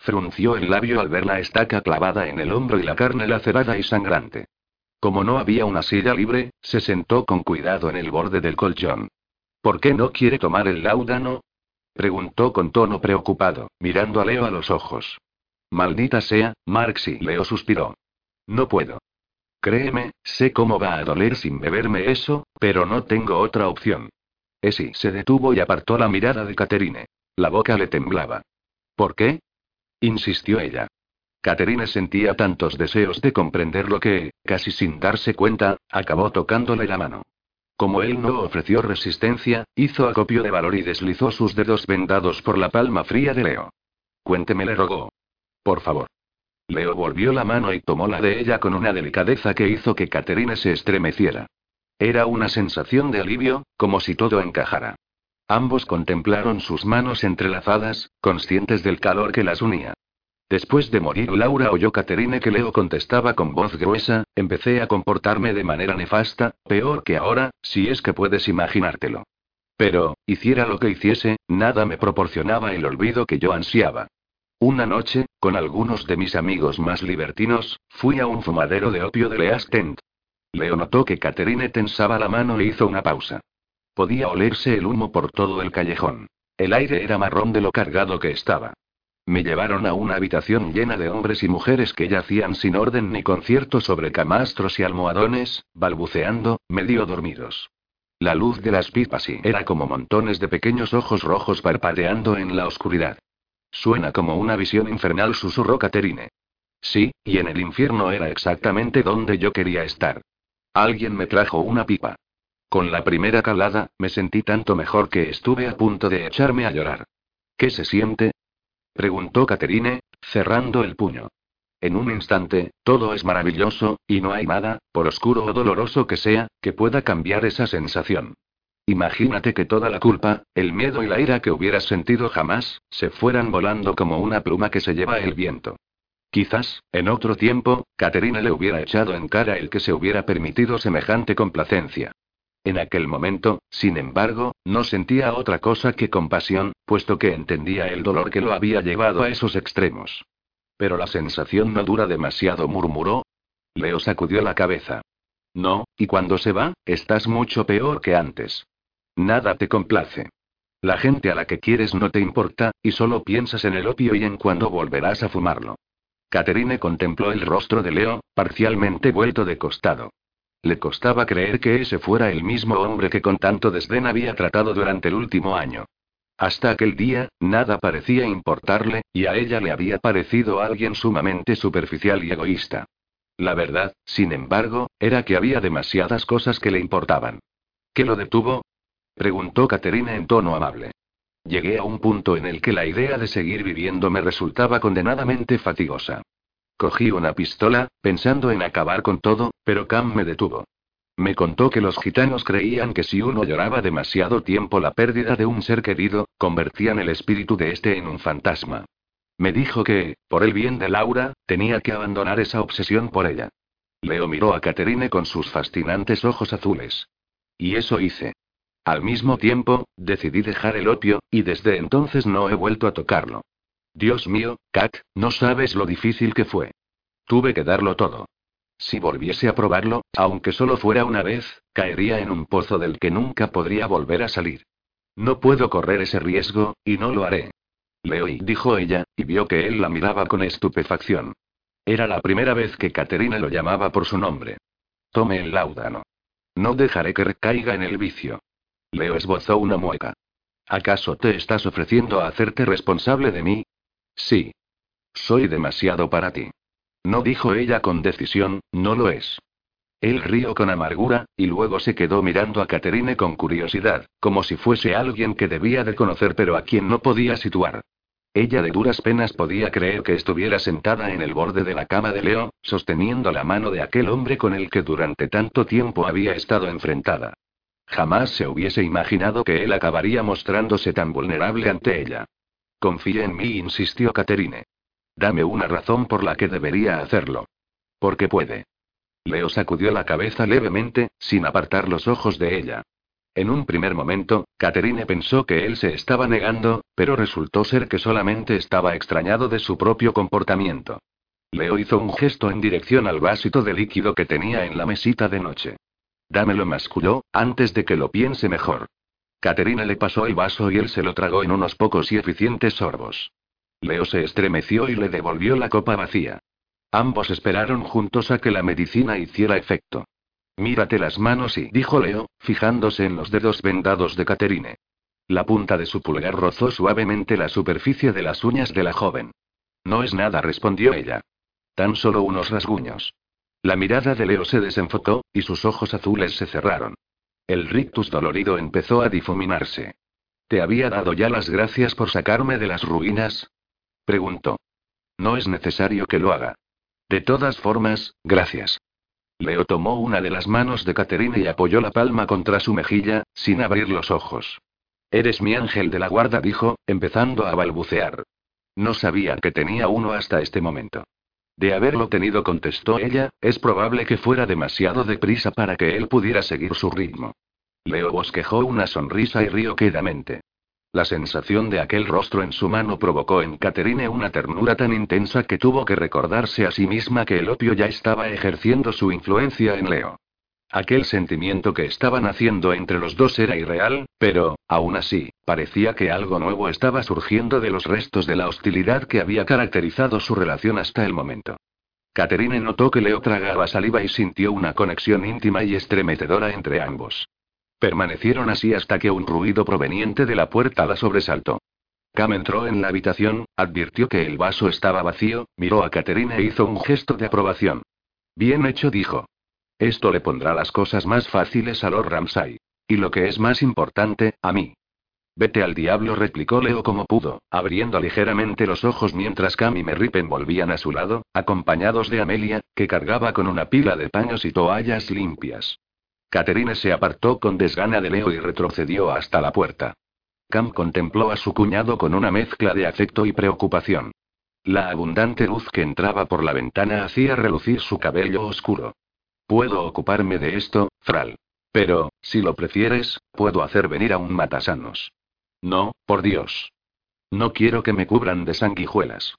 Frunció el labio al ver la estaca clavada en el hombro y la carne lacerada y sangrante. Como no había una silla libre, se sentó con cuidado en el borde del colchón. ¿Por qué no quiere tomar el láudano? Preguntó con tono preocupado, mirando a Leo a los ojos. Maldita sea, Marxi. Leo suspiró. No puedo. Créeme, sé cómo va a doler sin beberme eso, pero no tengo otra opción. Esi se detuvo y apartó la mirada de Caterine. La boca le temblaba. ¿Por qué? Insistió ella. Caterine sentía tantos deseos de comprender lo que, casi sin darse cuenta, acabó tocándole la mano. Como él no ofreció resistencia, hizo acopio de valor y deslizó sus dedos vendados por la palma fría de Leo. Cuénteme, le rogó. Por favor. Leo volvió la mano y tomó la de ella con una delicadeza que hizo que Caterine se estremeciera. Era una sensación de alivio, como si todo encajara. Ambos contemplaron sus manos entrelazadas, conscientes del calor que las unía. Después de morir Laura oyó Caterine que Leo contestaba con voz gruesa, empecé a comportarme de manera nefasta, peor que ahora, si es que puedes imaginártelo. Pero, hiciera lo que hiciese, nada me proporcionaba el olvido que yo ansiaba. Una noche, con algunos de mis amigos más libertinos, fui a un fumadero de opio de Leas Tent. Leo notó que Caterine tensaba la mano e hizo una pausa. Podía olerse el humo por todo el callejón. El aire era marrón de lo cargado que estaba. Me llevaron a una habitación llena de hombres y mujeres que yacían sin orden ni concierto sobre camastros y almohadones, balbuceando, medio dormidos. La luz de las pipas y era como montones de pequeños ojos rojos parpadeando en la oscuridad. Suena como una visión infernal, susurró Caterine. Sí, y en el infierno era exactamente donde yo quería estar. Alguien me trajo una pipa. Con la primera calada, me sentí tanto mejor que estuve a punto de echarme a llorar. ¿Qué se siente? Preguntó Caterine, cerrando el puño. En un instante, todo es maravilloso, y no hay nada, por oscuro o doloroso que sea, que pueda cambiar esa sensación. Imagínate que toda la culpa, el miedo y la ira que hubieras sentido jamás, se fueran volando como una pluma que se lleva el viento. Quizás, en otro tiempo, Caterina le hubiera echado en cara el que se hubiera permitido semejante complacencia. En aquel momento, sin embargo, no sentía otra cosa que compasión, puesto que entendía el dolor que lo había llevado a esos extremos. Pero la sensación no dura demasiado, murmuró. Leo sacudió la cabeza. No, y cuando se va, estás mucho peor que antes. Nada te complace. La gente a la que quieres no te importa, y solo piensas en el opio y en cuándo volverás a fumarlo. Caterine contempló el rostro de Leo, parcialmente vuelto de costado. Le costaba creer que ese fuera el mismo hombre que con tanto desdén había tratado durante el último año. Hasta aquel día, nada parecía importarle, y a ella le había parecido alguien sumamente superficial y egoísta. La verdad, sin embargo, era que había demasiadas cosas que le importaban. ¿Qué lo detuvo? preguntó Caterina en tono amable. Llegué a un punto en el que la idea de seguir viviendo me resultaba condenadamente fatigosa. Cogí una pistola, pensando en acabar con todo, pero Cam me detuvo. Me contó que los gitanos creían que si uno lloraba demasiado tiempo la pérdida de un ser querido, convertían el espíritu de este en un fantasma. Me dijo que, por el bien de Laura, tenía que abandonar esa obsesión por ella. Leo miró a Caterine con sus fascinantes ojos azules. Y eso hice. Al mismo tiempo, decidí dejar el opio, y desde entonces no he vuelto a tocarlo. Dios mío, Kat, no sabes lo difícil que fue. Tuve que darlo todo. Si volviese a probarlo, aunque solo fuera una vez, caería en un pozo del que nunca podría volver a salir. No puedo correr ese riesgo, y no lo haré. Leoy, dijo ella, y vio que él la miraba con estupefacción. Era la primera vez que Caterina lo llamaba por su nombre. Tome el láudano. No dejaré que recaiga en el vicio. Leo esbozó una mueca. ¿Acaso te estás ofreciendo a hacerte responsable de mí? Sí. Soy demasiado para ti. No dijo ella con decisión, no lo es. Él rió con amargura, y luego se quedó mirando a Caterine con curiosidad, como si fuese alguien que debía de conocer pero a quien no podía situar. Ella de duras penas podía creer que estuviera sentada en el borde de la cama de Leo, sosteniendo la mano de aquel hombre con el que durante tanto tiempo había estado enfrentada. Jamás se hubiese imaginado que él acabaría mostrándose tan vulnerable ante ella. Confíe en mí, insistió Caterine. Dame una razón por la que debería hacerlo. Porque puede. Leo sacudió la cabeza levemente, sin apartar los ojos de ella. En un primer momento, Caterine pensó que él se estaba negando, pero resultó ser que solamente estaba extrañado de su propio comportamiento. Leo hizo un gesto en dirección al vasito de líquido que tenía en la mesita de noche. Dámelo, masculló, antes de que lo piense mejor. Caterina le pasó el vaso y él se lo tragó en unos pocos y eficientes sorbos. Leo se estremeció y le devolvió la copa vacía. Ambos esperaron juntos a que la medicina hiciera efecto. Mírate las manos y, dijo Leo, fijándose en los dedos vendados de Caterine. La punta de su pulgar rozó suavemente la superficie de las uñas de la joven. No es nada, respondió ella. Tan solo unos rasguños. La mirada de Leo se desenfocó, y sus ojos azules se cerraron. El rictus dolorido empezó a difuminarse. ¿Te había dado ya las gracias por sacarme de las ruinas? Preguntó. No es necesario que lo haga. De todas formas, gracias. Leo tomó una de las manos de Caterina y apoyó la palma contra su mejilla, sin abrir los ojos. Eres mi ángel de la guarda, dijo, empezando a balbucear. No sabía que tenía uno hasta este momento. De haberlo tenido, contestó ella, es probable que fuera demasiado deprisa para que él pudiera seguir su ritmo. Leo bosquejó una sonrisa y rió quedamente. La sensación de aquel rostro en su mano provocó en Caterine una ternura tan intensa que tuvo que recordarse a sí misma que el opio ya estaba ejerciendo su influencia en Leo. Aquel sentimiento que estaban haciendo entre los dos era irreal, pero, aún así, parecía que algo nuevo estaba surgiendo de los restos de la hostilidad que había caracterizado su relación hasta el momento. Caterine notó que Leo tragaba saliva y sintió una conexión íntima y estremecedora entre ambos. Permanecieron así hasta que un ruido proveniente de la puerta la sobresaltó. Cam entró en la habitación, advirtió que el vaso estaba vacío, miró a Caterine e hizo un gesto de aprobación. Bien hecho, dijo. Esto le pondrá las cosas más fáciles a Lord Ramsay. Y lo que es más importante, a mí. Vete al diablo, replicó Leo como pudo, abriendo ligeramente los ojos mientras Cam y Merripen volvían a su lado, acompañados de Amelia, que cargaba con una pila de paños y toallas limpias. Catherine se apartó con desgana de Leo y retrocedió hasta la puerta. Cam contempló a su cuñado con una mezcla de afecto y preocupación. La abundante luz que entraba por la ventana hacía relucir su cabello oscuro. Puedo ocuparme de esto, Fral. Pero, si lo prefieres, puedo hacer venir a un matasanos. No, por Dios. No quiero que me cubran de sanguijuelas.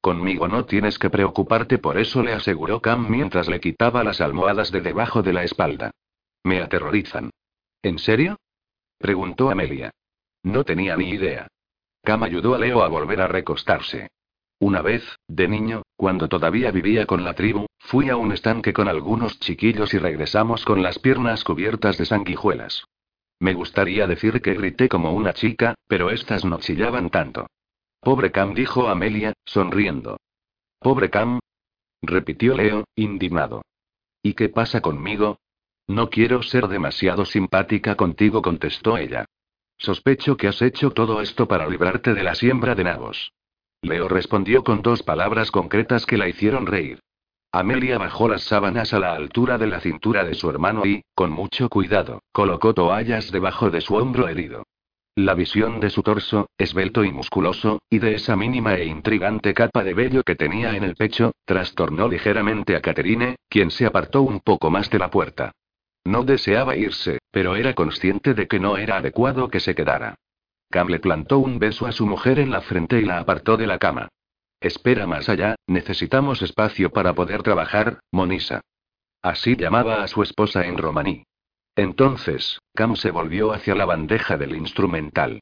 Conmigo no tienes que preocuparte por eso, le aseguró Cam mientras le quitaba las almohadas de debajo de la espalda. Me aterrorizan. ¿En serio? preguntó Amelia. No tenía ni idea. Cam ayudó a Leo a volver a recostarse. Una vez, de niño, cuando todavía vivía con la tribu, fui a un estanque con algunos chiquillos y regresamos con las piernas cubiertas de sanguijuelas. Me gustaría decir que grité como una chica, pero estas no chillaban tanto. Pobre Cam, dijo Amelia, sonriendo. Pobre Cam. repitió Leo, indignado. ¿Y qué pasa conmigo? No quiero ser demasiado simpática contigo, contestó ella. Sospecho que has hecho todo esto para librarte de la siembra de nabos. Leo respondió con dos palabras concretas que la hicieron reír. Amelia bajó las sábanas a la altura de la cintura de su hermano y, con mucho cuidado, colocó toallas debajo de su hombro herido. La visión de su torso, esbelto y musculoso, y de esa mínima e intrigante capa de vello que tenía en el pecho, trastornó ligeramente a Caterine, quien se apartó un poco más de la puerta. No deseaba irse, pero era consciente de que no era adecuado que se quedara. Cam le plantó un beso a su mujer en la frente y la apartó de la cama. Espera más allá, necesitamos espacio para poder trabajar, Monisa. Así llamaba a su esposa en romaní. Entonces, Cam se volvió hacia la bandeja del instrumental.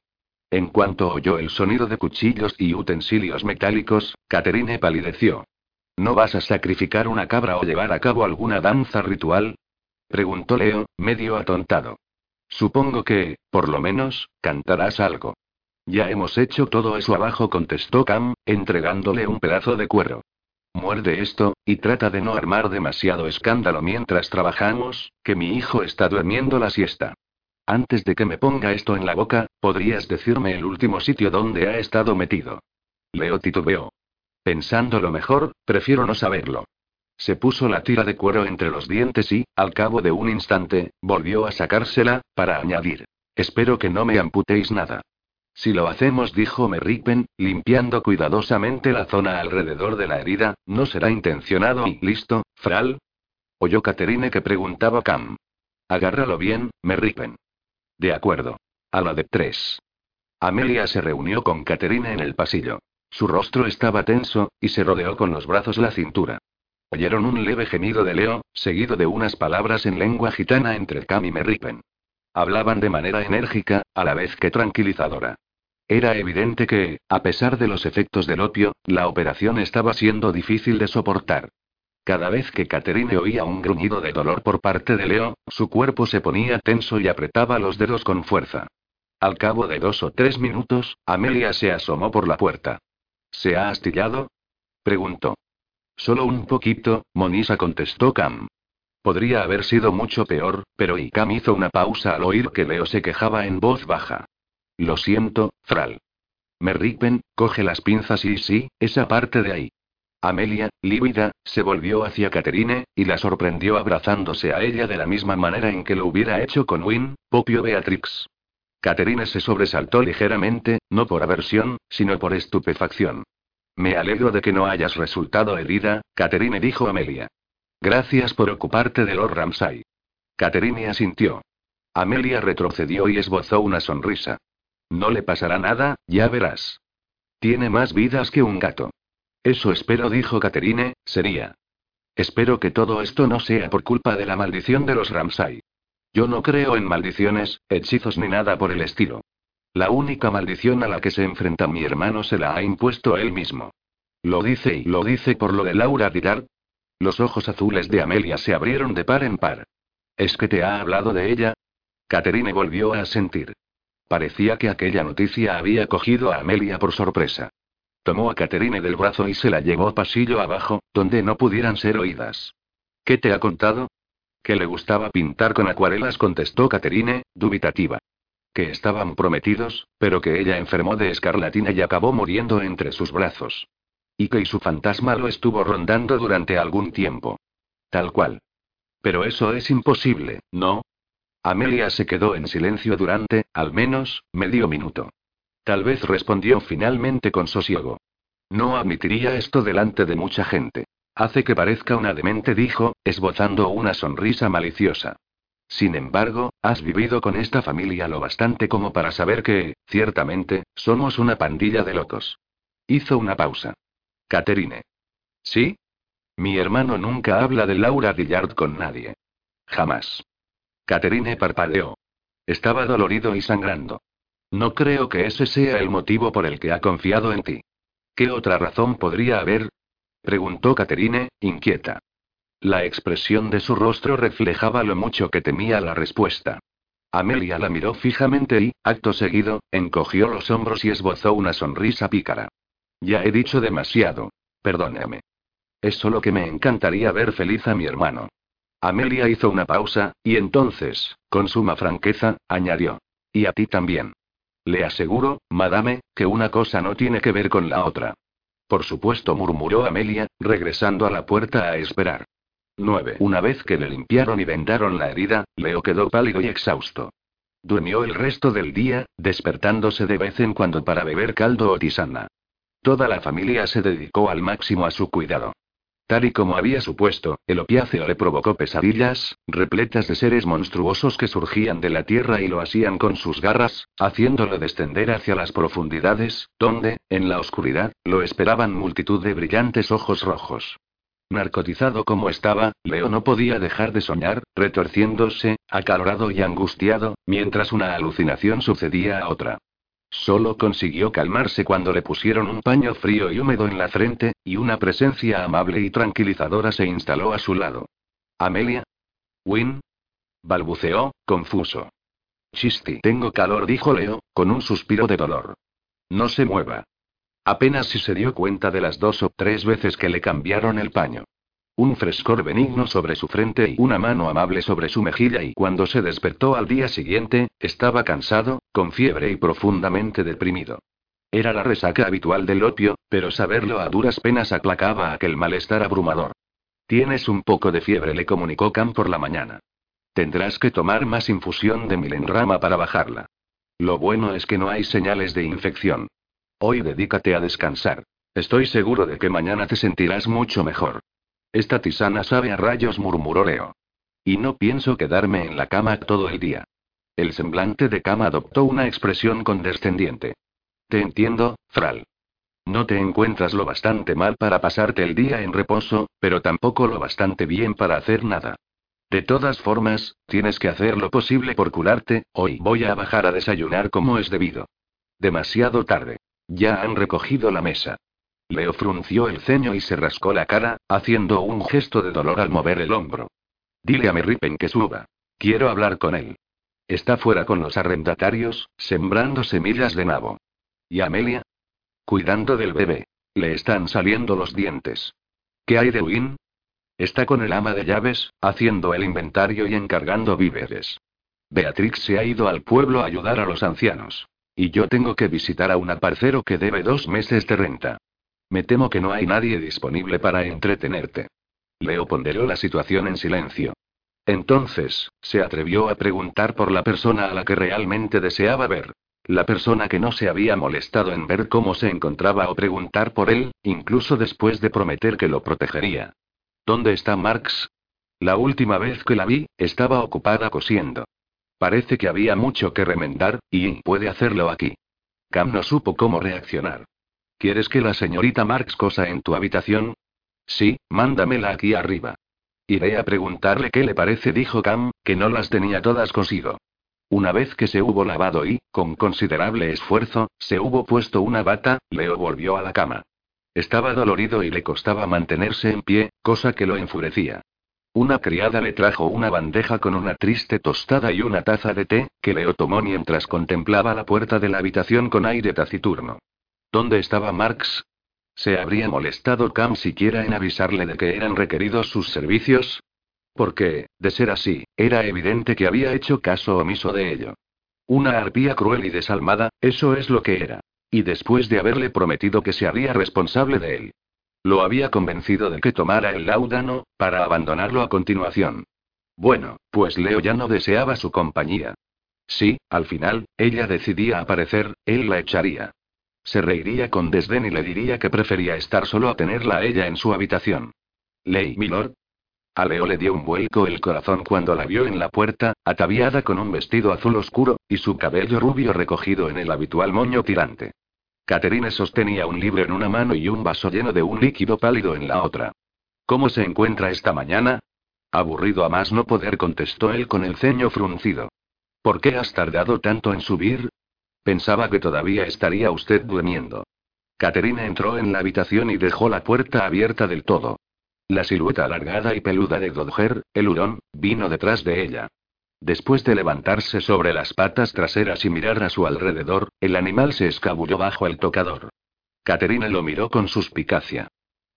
En cuanto oyó el sonido de cuchillos y utensilios metálicos, Caterine palideció. ¿No vas a sacrificar una cabra o llevar a cabo alguna danza ritual? Preguntó Leo, medio atontado. Supongo que, por lo menos, cantarás algo. Ya hemos hecho todo eso abajo, contestó Cam, entregándole un pedazo de cuero. Muerde esto, y trata de no armar demasiado escándalo mientras trabajamos, que mi hijo está durmiendo la siesta. Antes de que me ponga esto en la boca, ¿podrías decirme el último sitio donde ha estado metido? Leo titubeó. Pensándolo mejor, prefiero no saberlo. Se puso la tira de cuero entre los dientes y, al cabo de un instante, volvió a sacársela, para añadir. Espero que no me amputéis nada. Si lo hacemos, dijo Merripen, limpiando cuidadosamente la zona alrededor de la herida, no será intencionado y listo, Fral. Oyó Caterine que preguntaba Cam. Agárralo bien, Merripen. De acuerdo. A la de tres. Amelia se reunió con Caterine en el pasillo. Su rostro estaba tenso, y se rodeó con los brazos la cintura. Oyeron un leve gemido de Leo, seguido de unas palabras en lengua gitana entre Cam y Merripen. Hablaban de manera enérgica, a la vez que tranquilizadora. Era evidente que, a pesar de los efectos del opio, la operación estaba siendo difícil de soportar. Cada vez que Catherine oía un gruñido de dolor por parte de Leo, su cuerpo se ponía tenso y apretaba los dedos con fuerza. Al cabo de dos o tres minutos, Amelia se asomó por la puerta. ¿Se ha astillado? preguntó. Solo un poquito, Monisa contestó Cam. Podría haber sido mucho peor, pero Cam hizo una pausa al oír que Leo se quejaba en voz baja. Lo siento, Fral. Merripen, coge las pinzas y sí, esa parte de ahí. Amelia, lívida, se volvió hacia Caterine, y la sorprendió abrazándose a ella de la misma manera en que lo hubiera hecho con Win, Popio Beatrix. Caterine se sobresaltó ligeramente, no por aversión, sino por estupefacción. Me alegro de que no hayas resultado herida, Caterine dijo Amelia. Gracias por ocuparte de Lord Ramsay. Caterine asintió. Amelia retrocedió y esbozó una sonrisa. No le pasará nada, ya verás. Tiene más vidas que un gato. Eso espero, dijo Caterine, sería. Espero que todo esto no sea por culpa de la maldición de los Ramsay. Yo no creo en maldiciones, hechizos ni nada por el estilo. La única maldición a la que se enfrenta mi hermano se la ha impuesto él mismo. Lo dice y lo dice por lo de Laura Didar. Los ojos azules de Amelia se abrieron de par en par. ¿Es que te ha hablado de ella? Caterine volvió a sentir. Parecía que aquella noticia había cogido a Amelia por sorpresa. Tomó a Caterine del brazo y se la llevó pasillo abajo, donde no pudieran ser oídas. ¿Qué te ha contado? Que le gustaba pintar con acuarelas, contestó Caterine, dubitativa. Que estaban prometidos, pero que ella enfermó de escarlatina y acabó muriendo entre sus brazos. Y que y su fantasma lo estuvo rondando durante algún tiempo. Tal cual. Pero eso es imposible, ¿no? Amelia se quedó en silencio durante, al menos, medio minuto. Tal vez respondió finalmente con sosiego. No admitiría esto delante de mucha gente. Hace que parezca una demente, dijo, esbozando una sonrisa maliciosa. Sin embargo, has vivido con esta familia lo bastante como para saber que, ciertamente, somos una pandilla de locos. Hizo una pausa. Caterine. ¿Sí? Mi hermano nunca habla de Laura Dillard con nadie. Jamás. Caterine parpadeó. Estaba dolorido y sangrando. No creo que ese sea el motivo por el que ha confiado en ti. ¿Qué otra razón podría haber? preguntó Caterine, inquieta. La expresión de su rostro reflejaba lo mucho que temía la respuesta. Amelia la miró fijamente y, acto seguido, encogió los hombros y esbozó una sonrisa pícara. Ya he dicho demasiado. Perdóneme. Es solo que me encantaría ver feliz a mi hermano. Amelia hizo una pausa, y entonces, con suma franqueza, añadió. Y a ti también. Le aseguro, madame, que una cosa no tiene que ver con la otra. Por supuesto, murmuró Amelia, regresando a la puerta a esperar. 9. Una vez que le limpiaron y vendaron la herida, Leo quedó pálido y exhausto. Durmió el resto del día, despertándose de vez en cuando para beber caldo o tisana. Toda la familia se dedicó al máximo a su cuidado. Tal y como había supuesto, el opiáceo le provocó pesadillas, repletas de seres monstruosos que surgían de la tierra y lo hacían con sus garras, haciéndolo descender hacia las profundidades, donde, en la oscuridad, lo esperaban multitud de brillantes ojos rojos. Narcotizado como estaba, Leo no podía dejar de soñar, retorciéndose, acalorado y angustiado, mientras una alucinación sucedía a otra. Solo consiguió calmarse cuando le pusieron un paño frío y húmedo en la frente, y una presencia amable y tranquilizadora se instaló a su lado. ¿Amelia? ¿Win? balbuceó, confuso. Chisti. Tengo calor, dijo Leo, con un suspiro de dolor. No se mueva. Apenas si se dio cuenta de las dos o tres veces que le cambiaron el paño. Un frescor benigno sobre su frente y una mano amable sobre su mejilla y cuando se despertó al día siguiente, estaba cansado, con fiebre y profundamente deprimido. Era la resaca habitual del opio, pero saberlo a duras penas aplacaba aquel malestar abrumador. Tienes un poco de fiebre, le comunicó Cam por la mañana. Tendrás que tomar más infusión de milenrama para bajarla. Lo bueno es que no hay señales de infección. Hoy dedícate a descansar. Estoy seguro de que mañana te sentirás mucho mejor. Esta tisana sabe a rayos, murmuró Leo. Y no pienso quedarme en la cama todo el día. El semblante de cama adoptó una expresión condescendiente. Te entiendo, Fral. No te encuentras lo bastante mal para pasarte el día en reposo, pero tampoco lo bastante bien para hacer nada. De todas formas, tienes que hacer lo posible por curarte, hoy voy a bajar a desayunar como es debido. Demasiado tarde. Ya han recogido la mesa. Leo frunció el ceño y se rascó la cara, haciendo un gesto de dolor al mover el hombro. Dile a Merripen que suba. Quiero hablar con él. Está fuera con los arrendatarios, sembrando semillas de nabo. ¿Y Amelia? Cuidando del bebé. Le están saliendo los dientes. ¿Qué hay de Win? Está con el ama de llaves, haciendo el inventario y encargando víveres. Beatrix se ha ido al pueblo a ayudar a los ancianos. Y yo tengo que visitar a un aparcero que debe dos meses de renta. Me temo que no hay nadie disponible para entretenerte. Leo ponderó la situación en silencio. Entonces, se atrevió a preguntar por la persona a la que realmente deseaba ver. La persona que no se había molestado en ver cómo se encontraba o preguntar por él, incluso después de prometer que lo protegería. ¿Dónde está Marx? La última vez que la vi, estaba ocupada cosiendo. Parece que había mucho que remendar, y puede hacerlo aquí. Cam no supo cómo reaccionar. ¿Quieres que la señorita Marx cosa en tu habitación? Sí, mándamela aquí arriba. Iré a preguntarle qué le parece, dijo Cam, que no las tenía todas consigo. Una vez que se hubo lavado y, con considerable esfuerzo, se hubo puesto una bata, Leo volvió a la cama. Estaba dolorido y le costaba mantenerse en pie, cosa que lo enfurecía. Una criada le trajo una bandeja con una triste tostada y una taza de té, que Leo tomó mientras contemplaba la puerta de la habitación con aire taciturno. ¿Dónde estaba Marx? ¿Se habría molestado Cam siquiera en avisarle de que eran requeridos sus servicios? Porque, de ser así, era evidente que había hecho caso omiso de ello. Una arpía cruel y desalmada, eso es lo que era. Y después de haberle prometido que se haría responsable de él. Lo había convencido de que tomara el láudano, para abandonarlo a continuación. Bueno, pues Leo ya no deseaba su compañía. Sí, al final, ella decidía aparecer, él la echaría. Se reiría con desdén y le diría que prefería estar solo a tenerla a ella en su habitación. Ley Milord. A Leo le dio un vuelco el corazón cuando la vio en la puerta, ataviada con un vestido azul oscuro, y su cabello rubio recogido en el habitual moño tirante. Caterine sostenía un libro en una mano y un vaso lleno de un líquido pálido en la otra. ¿Cómo se encuentra esta mañana? Aburrido a más no poder, contestó él con el ceño fruncido. ¿Por qué has tardado tanto en subir? Pensaba que todavía estaría usted durmiendo. Caterina entró en la habitación y dejó la puerta abierta del todo. La silueta alargada y peluda de Dodger, el hurón, vino detrás de ella. Después de levantarse sobre las patas traseras y mirar a su alrededor, el animal se escabulló bajo el tocador. Caterina lo miró con suspicacia.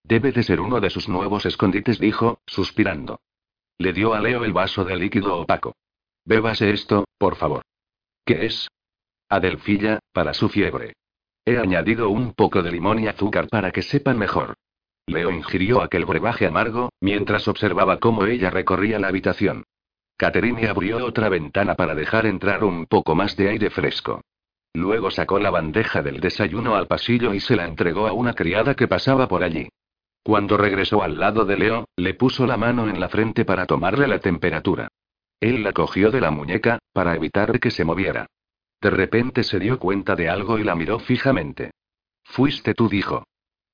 Debe de ser uno de sus nuevos escondites, dijo, suspirando. Le dio a Leo el vaso de líquido opaco. Bébase esto, por favor. ¿Qué es? Adelfilla, para su fiebre. He añadido un poco de limón y azúcar para que sepan mejor. Leo ingirió aquel brebaje amargo, mientras observaba cómo ella recorría la habitación. Caterine abrió otra ventana para dejar entrar un poco más de aire fresco. Luego sacó la bandeja del desayuno al pasillo y se la entregó a una criada que pasaba por allí. Cuando regresó al lado de Leo, le puso la mano en la frente para tomarle la temperatura. Él la cogió de la muñeca, para evitar que se moviera. De repente se dio cuenta de algo y la miró fijamente. Fuiste tú, dijo.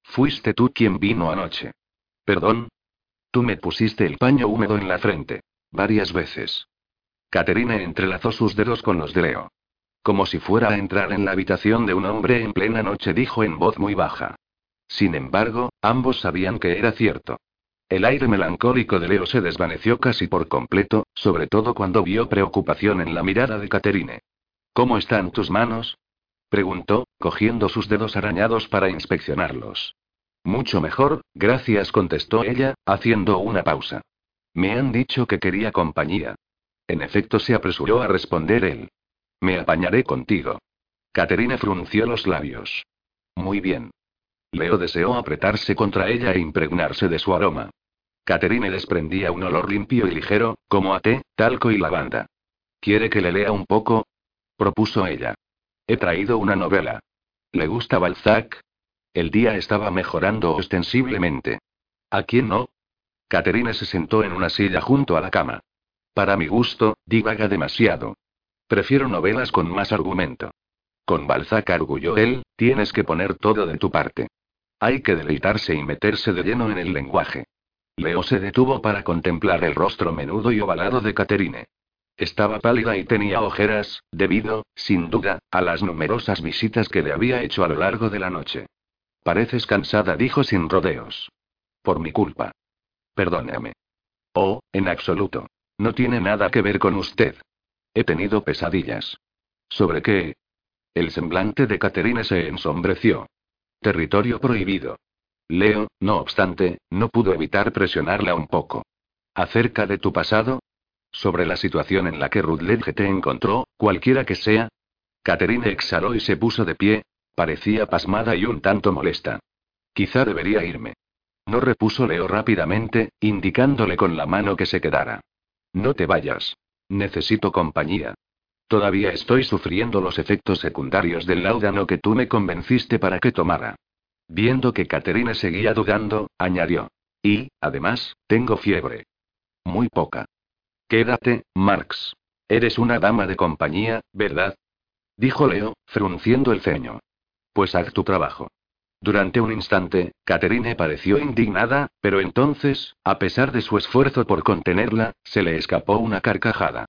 Fuiste tú quien vino anoche. Perdón. Tú me pusiste el paño húmedo en la frente. Varias veces. Caterina entrelazó sus dedos con los de Leo. Como si fuera a entrar en la habitación de un hombre en plena noche, dijo en voz muy baja. Sin embargo, ambos sabían que era cierto. El aire melancólico de Leo se desvaneció casi por completo, sobre todo cuando vio preocupación en la mirada de Caterine. ¿Cómo están tus manos? preguntó, cogiendo sus dedos arañados para inspeccionarlos. Mucho mejor, gracias, contestó ella, haciendo una pausa. Me han dicho que quería compañía. En efecto, se apresuró a responder él. Me apañaré contigo. Caterina frunció los labios. Muy bien. Leo deseó apretarse contra ella e impregnarse de su aroma. Caterine desprendía un olor limpio y ligero, como a té, talco y lavanda. ¿Quiere que le lea un poco? propuso ella. He traído una novela. ¿Le gusta Balzac? El día estaba mejorando ostensiblemente. ¿A quién no? Caterine se sentó en una silla junto a la cama. Para mi gusto, divaga demasiado. Prefiero novelas con más argumento. Con Balzac arguyó él, tienes que poner todo de tu parte. Hay que deleitarse y meterse de lleno en el lenguaje. Leo se detuvo para contemplar el rostro menudo y ovalado de Caterine. Estaba pálida y tenía ojeras, debido, sin duda, a las numerosas visitas que le había hecho a lo largo de la noche. Pareces cansada, dijo sin rodeos. Por mi culpa. Perdóname. Oh, en absoluto. No tiene nada que ver con usted. He tenido pesadillas. ¿Sobre qué? El semblante de Caterine se ensombreció. Territorio prohibido. Leo, no obstante, no pudo evitar presionarla un poco. ¿Acerca de tu pasado? Sobre la situación en la que Rutledge te encontró, cualquiera que sea. Catherine exhaló y se puso de pie. Parecía pasmada y un tanto molesta. Quizá debería irme. No repuso Leo rápidamente, indicándole con la mano que se quedara. No te vayas. Necesito compañía. Todavía estoy sufriendo los efectos secundarios del láudano que tú me convenciste para que tomara. Viendo que Caterine seguía dudando, añadió. Y, además, tengo fiebre. Muy poca. Quédate, Marx. Eres una dama de compañía, ¿verdad? Dijo Leo, frunciendo el ceño. Pues haz tu trabajo. Durante un instante, Caterine pareció indignada, pero entonces, a pesar de su esfuerzo por contenerla, se le escapó una carcajada.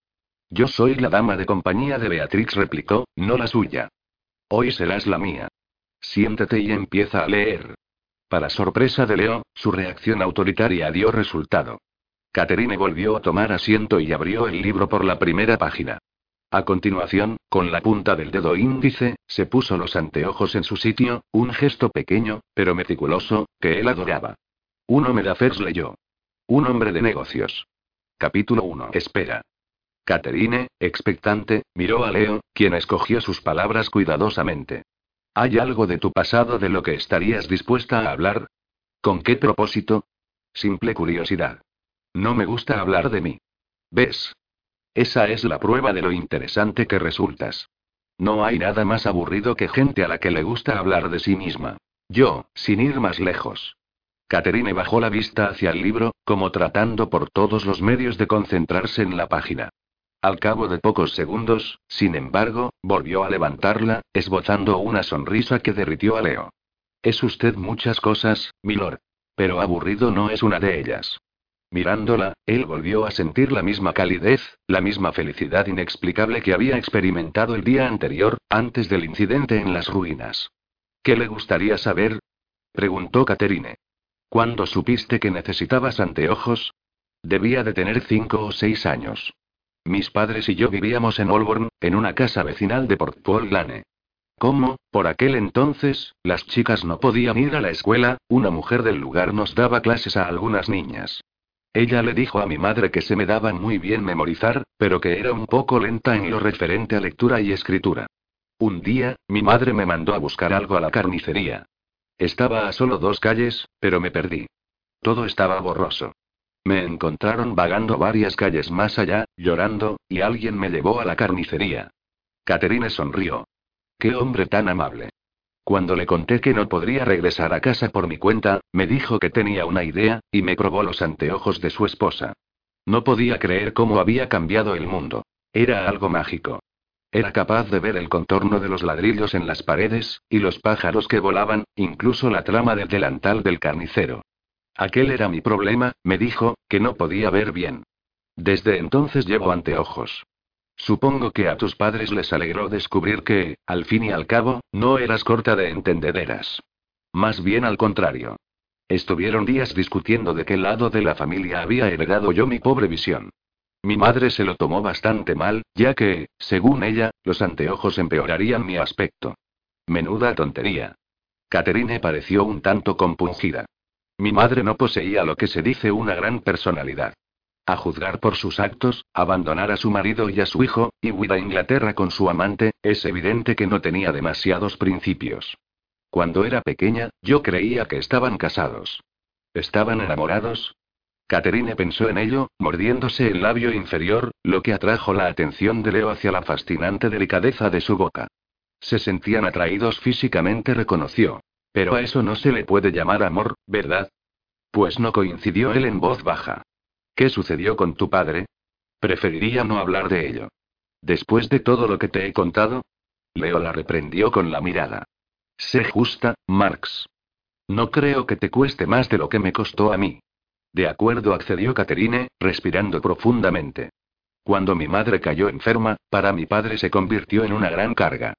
Yo soy la dama de compañía de Beatrix, replicó, no la suya. Hoy serás la mía. Siéntate y empieza a leer. Para sorpresa de Leo, su reacción autoritaria dio resultado. Caterine volvió a tomar asiento y abrió el libro por la primera página. A continuación, con la punta del dedo índice, se puso los anteojos en su sitio, un gesto pequeño, pero meticuloso, que él adoraba. Un hombre de affairs leyó. Un hombre de negocios. Capítulo 1. Espera. Caterine, expectante, miró a Leo, quien escogió sus palabras cuidadosamente. ¿Hay algo de tu pasado de lo que estarías dispuesta a hablar? ¿Con qué propósito? Simple curiosidad. No me gusta hablar de mí. ¿Ves? Esa es la prueba de lo interesante que resultas. No hay nada más aburrido que gente a la que le gusta hablar de sí misma. Yo, sin ir más lejos. Caterine bajó la vista hacia el libro, como tratando por todos los medios de concentrarse en la página. Al cabo de pocos segundos, sin embargo, volvió a levantarla, esbozando una sonrisa que derritió a Leo. Es usted muchas cosas, milord. Pero aburrido no es una de ellas. Mirándola, él volvió a sentir la misma calidez, la misma felicidad inexplicable que había experimentado el día anterior, antes del incidente en las ruinas. ¿Qué le gustaría saber? preguntó Caterine. ¿Cuándo supiste que necesitabas anteojos? Debía de tener cinco o seis años. Mis padres y yo vivíamos en Holborn, en una casa vecinal de Port Lane. ¿Cómo, por aquel entonces, las chicas no podían ir a la escuela, una mujer del lugar nos daba clases a algunas niñas. Ella le dijo a mi madre que se me daba muy bien memorizar, pero que era un poco lenta en lo referente a lectura y escritura. Un día, mi madre me mandó a buscar algo a la carnicería. Estaba a solo dos calles, pero me perdí. Todo estaba borroso. Me encontraron vagando varias calles más allá, llorando, y alguien me llevó a la carnicería. Caterine sonrió. Qué hombre tan amable. Cuando le conté que no podría regresar a casa por mi cuenta, me dijo que tenía una idea, y me probó los anteojos de su esposa. No podía creer cómo había cambiado el mundo. Era algo mágico. Era capaz de ver el contorno de los ladrillos en las paredes, y los pájaros que volaban, incluso la trama del delantal del carnicero. Aquel era mi problema, me dijo, que no podía ver bien. Desde entonces llevo anteojos. Supongo que a tus padres les alegró descubrir que, al fin y al cabo, no eras corta de entendederas. Más bien al contrario. Estuvieron días discutiendo de qué lado de la familia había heredado yo mi pobre visión. Mi madre se lo tomó bastante mal, ya que, según ella, los anteojos empeorarían mi aspecto. Menuda tontería. Caterine pareció un tanto compungida. Mi madre no poseía lo que se dice una gran personalidad. A juzgar por sus actos, abandonar a su marido y a su hijo, y huir a Inglaterra con su amante, es evidente que no tenía demasiados principios. Cuando era pequeña, yo creía que estaban casados. ¿Estaban enamorados? Caterine pensó en ello, mordiéndose el labio inferior, lo que atrajo la atención de Leo hacia la fascinante delicadeza de su boca. Se sentían atraídos físicamente, reconoció. Pero a eso no se le puede llamar amor, ¿verdad? Pues no coincidió él en voz baja. ¿Qué sucedió con tu padre? Preferiría no hablar de ello. Después de todo lo que te he contado. Leo la reprendió con la mirada. Sé justa, Marx. No creo que te cueste más de lo que me costó a mí. De acuerdo, accedió Caterine, respirando profundamente. Cuando mi madre cayó enferma, para mi padre se convirtió en una gran carga.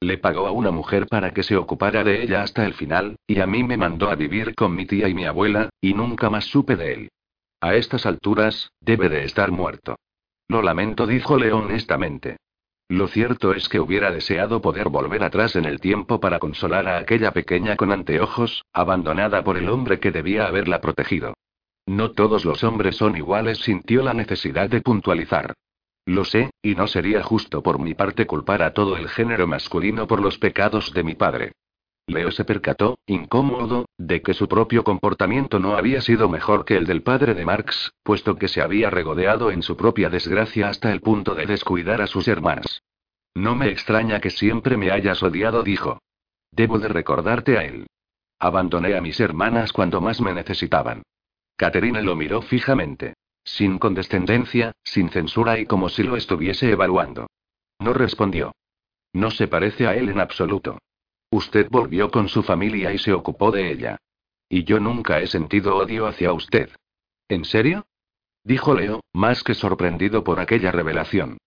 Le pagó a una mujer para que se ocupara de ella hasta el final, y a mí me mandó a vivir con mi tía y mi abuela, y nunca más supe de él. A estas alturas, debe de estar muerto. Lo lamento, dijo León honestamente. Lo cierto es que hubiera deseado poder volver atrás en el tiempo para consolar a aquella pequeña con anteojos, abandonada por el hombre que debía haberla protegido. No todos los hombres son iguales, sintió la necesidad de puntualizar. Lo sé, y no sería justo por mi parte culpar a todo el género masculino por los pecados de mi padre. Leo se percató, incómodo, de que su propio comportamiento no había sido mejor que el del padre de Marx, puesto que se había regodeado en su propia desgracia hasta el punto de descuidar a sus hermanas. No me extraña que siempre me hayas odiado, dijo. Debo de recordarte a él. Abandoné a mis hermanas cuando más me necesitaban. Caterina lo miró fijamente. Sin condescendencia, sin censura y como si lo estuviese evaluando. No respondió. No se parece a él en absoluto. Usted volvió con su familia y se ocupó de ella. Y yo nunca he sentido odio hacia usted. ¿En serio? Dijo Leo, más que sorprendido por aquella revelación.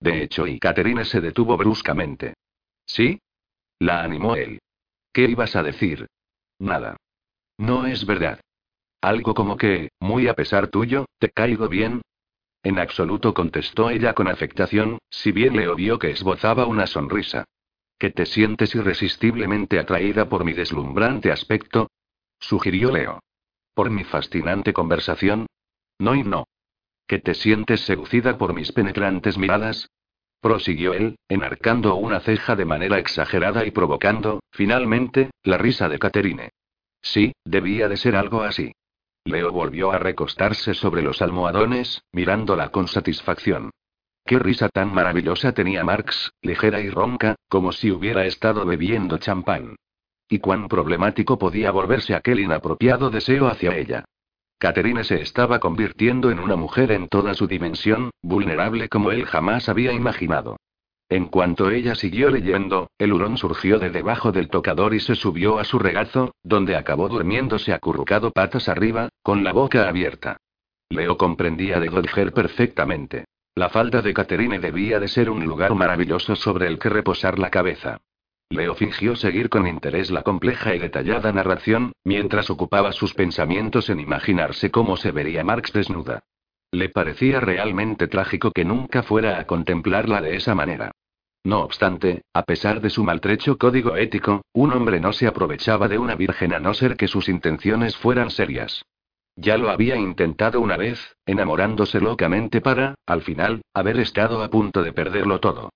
De hecho, y Caterine se detuvo bruscamente. ¿Sí? La animó él. ¿Qué ibas a decir? Nada. No es verdad. Algo como que, muy a pesar tuyo, te caigo bien. En absoluto contestó ella con afectación, si bien Leo vio que esbozaba una sonrisa. ¿Que te sientes irresistiblemente atraída por mi deslumbrante aspecto? Sugirió Leo. ¿Por mi fascinante conversación? No y no. ¿Que te sientes seducida por mis penetrantes miradas? prosiguió él, enarcando una ceja de manera exagerada y provocando, finalmente, la risa de Caterine. Sí, debía de ser algo así. Leo volvió a recostarse sobre los almohadones, mirándola con satisfacción. Qué risa tan maravillosa tenía Marx, ligera y ronca, como si hubiera estado bebiendo champán. Y cuán problemático podía volverse aquel inapropiado deseo hacia ella. Catherine se estaba convirtiendo en una mujer en toda su dimensión, vulnerable como él jamás había imaginado. En cuanto ella siguió leyendo, el hurón surgió de debajo del tocador y se subió a su regazo, donde acabó durmiéndose acurrucado patas arriba, con la boca abierta. Leo comprendía de Godger perfectamente. La falda de Catherine debía de ser un lugar maravilloso sobre el que reposar la cabeza. Leo fingió seguir con interés la compleja y detallada narración, mientras ocupaba sus pensamientos en imaginarse cómo se vería Marx desnuda. Le parecía realmente trágico que nunca fuera a contemplarla de esa manera. No obstante, a pesar de su maltrecho código ético, un hombre no se aprovechaba de una virgen a no ser que sus intenciones fueran serias. Ya lo había intentado una vez, enamorándose locamente para, al final, haber estado a punto de perderlo todo.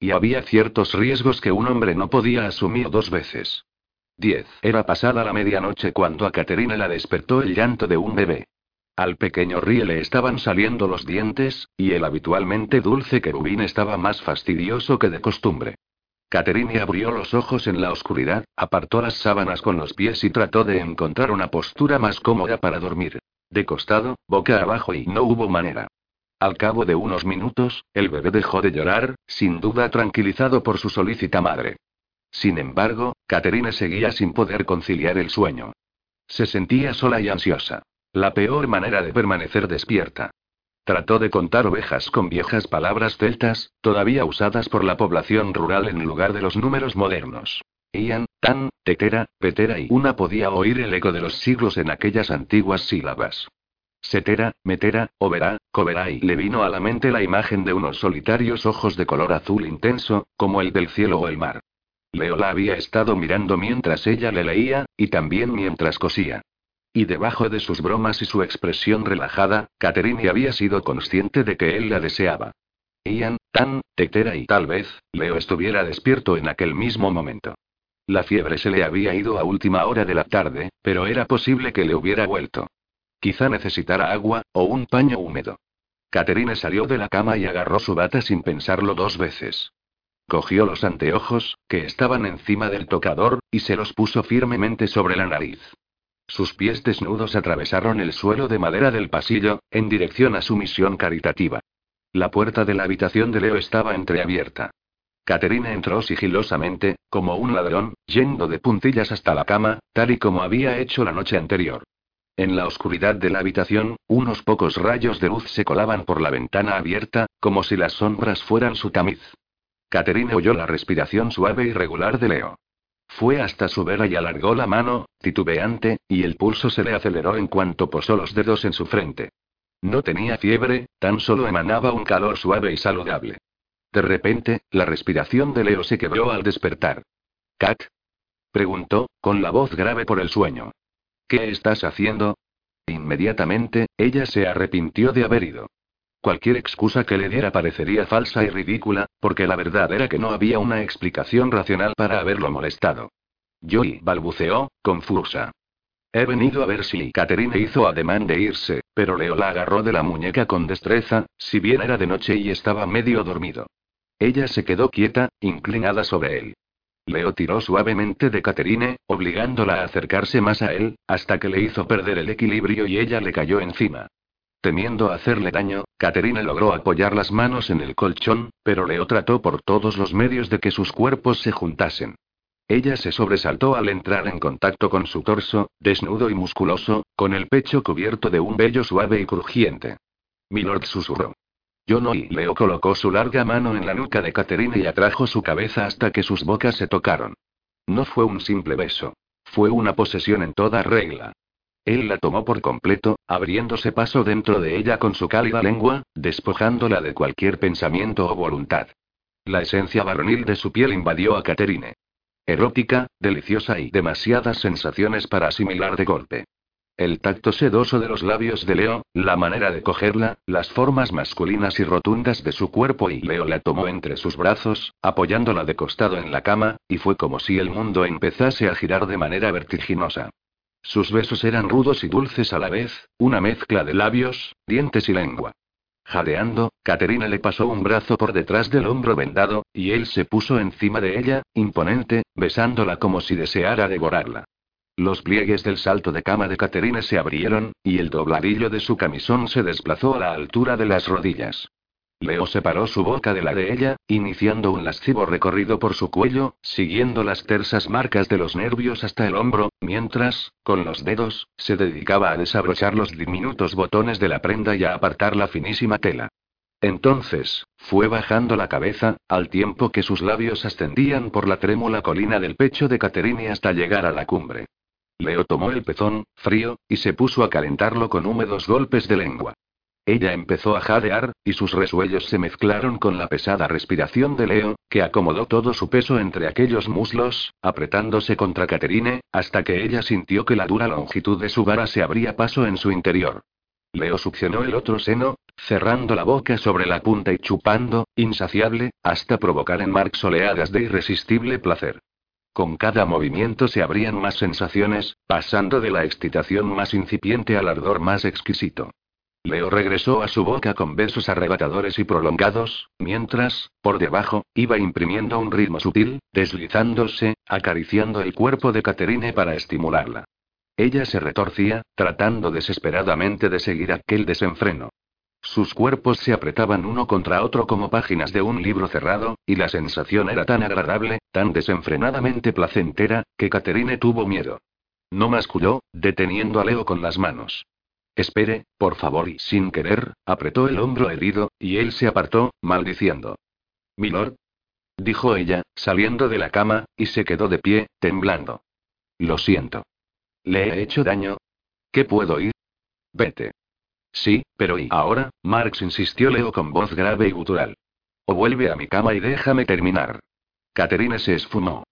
Y había ciertos riesgos que un hombre no podía asumir dos veces. 10. Era pasada la medianoche cuando a Caterina la despertó el llanto de un bebé. Al pequeño Rie le estaban saliendo los dientes, y el habitualmente dulce querubín estaba más fastidioso que de costumbre. Caterine abrió los ojos en la oscuridad, apartó las sábanas con los pies y trató de encontrar una postura más cómoda para dormir. De costado, boca abajo y no hubo manera. Al cabo de unos minutos, el bebé dejó de llorar, sin duda tranquilizado por su solícita madre. Sin embargo, Caterine seguía sin poder conciliar el sueño. Se sentía sola y ansiosa. La peor manera de permanecer despierta. Trató de contar ovejas con viejas palabras celtas, todavía usadas por la población rural en lugar de los números modernos. Ian, tan, tetera, petera y una podía oír el eco de los siglos en aquellas antiguas sílabas. Setera, metera, overá, coberá y le vino a la mente la imagen de unos solitarios ojos de color azul intenso, como el del cielo o el mar. Leo la había estado mirando mientras ella le leía, y también mientras cosía. Y debajo de sus bromas y su expresión relajada, Catherine había sido consciente de que él la deseaba. Ian, tan, tetera y tal vez, Leo estuviera despierto en aquel mismo momento. La fiebre se le había ido a última hora de la tarde, pero era posible que le hubiera vuelto. Quizá necesitara agua, o un paño húmedo. Caterine salió de la cama y agarró su bata sin pensarlo dos veces. Cogió los anteojos, que estaban encima del tocador, y se los puso firmemente sobre la nariz. Sus pies desnudos atravesaron el suelo de madera del pasillo, en dirección a su misión caritativa. La puerta de la habitación de Leo estaba entreabierta. Caterine entró sigilosamente, como un ladrón, yendo de puntillas hasta la cama, tal y como había hecho la noche anterior. En la oscuridad de la habitación, unos pocos rayos de luz se colaban por la ventana abierta, como si las sombras fueran su tamiz. Caterine oyó la respiración suave y regular de Leo. Fue hasta su vera y alargó la mano, titubeante, y el pulso se le aceleró en cuanto posó los dedos en su frente. No tenía fiebre, tan solo emanaba un calor suave y saludable. De repente, la respiración de Leo se quebró al despertar. ¿Cat? preguntó, con la voz grave por el sueño. ¿Qué estás haciendo? Inmediatamente, ella se arrepintió de haber ido. Cualquier excusa que le diera parecería falsa y ridícula, porque la verdad era que no había una explicación racional para haberlo molestado. Joey balbuceó, confusa. He venido a ver si Catherine hizo ademán de irse, pero Leo la agarró de la muñeca con destreza, si bien era de noche y estaba medio dormido. Ella se quedó quieta, inclinada sobre él. Leo tiró suavemente de Caterine, obligándola a acercarse más a él, hasta que le hizo perder el equilibrio y ella le cayó encima. Temiendo hacerle daño, Caterine logró apoyar las manos en el colchón, pero Leo trató por todos los medios de que sus cuerpos se juntasen. Ella se sobresaltó al entrar en contacto con su torso, desnudo y musculoso, con el pecho cubierto de un vello suave y crujiente. Milord susurró. Yo no y Leo colocó su larga mano en la nuca de Caterina y atrajo su cabeza hasta que sus bocas se tocaron. No fue un simple beso. Fue una posesión en toda regla. Él la tomó por completo, abriéndose paso dentro de ella con su cálida lengua, despojándola de cualquier pensamiento o voluntad. La esencia varonil de su piel invadió a Caterine. Erótica, deliciosa y demasiadas sensaciones para asimilar de golpe. El tacto sedoso de los labios de Leo, la manera de cogerla, las formas masculinas y rotundas de su cuerpo y Leo la tomó entre sus brazos, apoyándola de costado en la cama, y fue como si el mundo empezase a girar de manera vertiginosa. Sus besos eran rudos y dulces a la vez, una mezcla de labios, dientes y lengua. Jadeando, Caterina le pasó un brazo por detrás del hombro vendado, y él se puso encima de ella, imponente, besándola como si deseara devorarla. Los pliegues del salto de cama de Caterina se abrieron, y el dobladillo de su camisón se desplazó a la altura de las rodillas. Leo separó su boca de la de ella, iniciando un lascivo recorrido por su cuello, siguiendo las tersas marcas de los nervios hasta el hombro, mientras, con los dedos, se dedicaba a desabrochar los diminutos botones de la prenda y a apartar la finísima tela. Entonces, fue bajando la cabeza, al tiempo que sus labios ascendían por la trémula colina del pecho de Caterine hasta llegar a la cumbre. Leo tomó el pezón, frío, y se puso a calentarlo con húmedos golpes de lengua. Ella empezó a jadear, y sus resuellos se mezclaron con la pesada respiración de Leo, que acomodó todo su peso entre aquellos muslos, apretándose contra Caterine, hasta que ella sintió que la dura longitud de su vara se abría paso en su interior. Leo succionó el otro seno, cerrando la boca sobre la punta y chupando, insaciable, hasta provocar en Marx oleadas de irresistible placer. Con cada movimiento se abrían más sensaciones, pasando de la excitación más incipiente al ardor más exquisito. Leo regresó a su boca con besos arrebatadores y prolongados, mientras, por debajo, iba imprimiendo un ritmo sutil, deslizándose, acariciando el cuerpo de Caterine para estimularla. Ella se retorcía, tratando desesperadamente de seguir aquel desenfreno. Sus cuerpos se apretaban uno contra otro como páginas de un libro cerrado, y la sensación era tan agradable, tan desenfrenadamente placentera, que Caterine tuvo miedo. No masculló, deteniendo a Leo con las manos. Espere, por favor, y sin querer, apretó el hombro herido, y él se apartó, maldiciendo. Milord. Dijo ella, saliendo de la cama, y se quedó de pie, temblando. Lo siento. ¿Le he hecho daño? ¿Qué puedo ir? Vete. Sí, pero ¿y ahora? Marx insistió Leo con voz grave y gutural. O vuelve a mi cama y déjame terminar. Caterine se esfumó.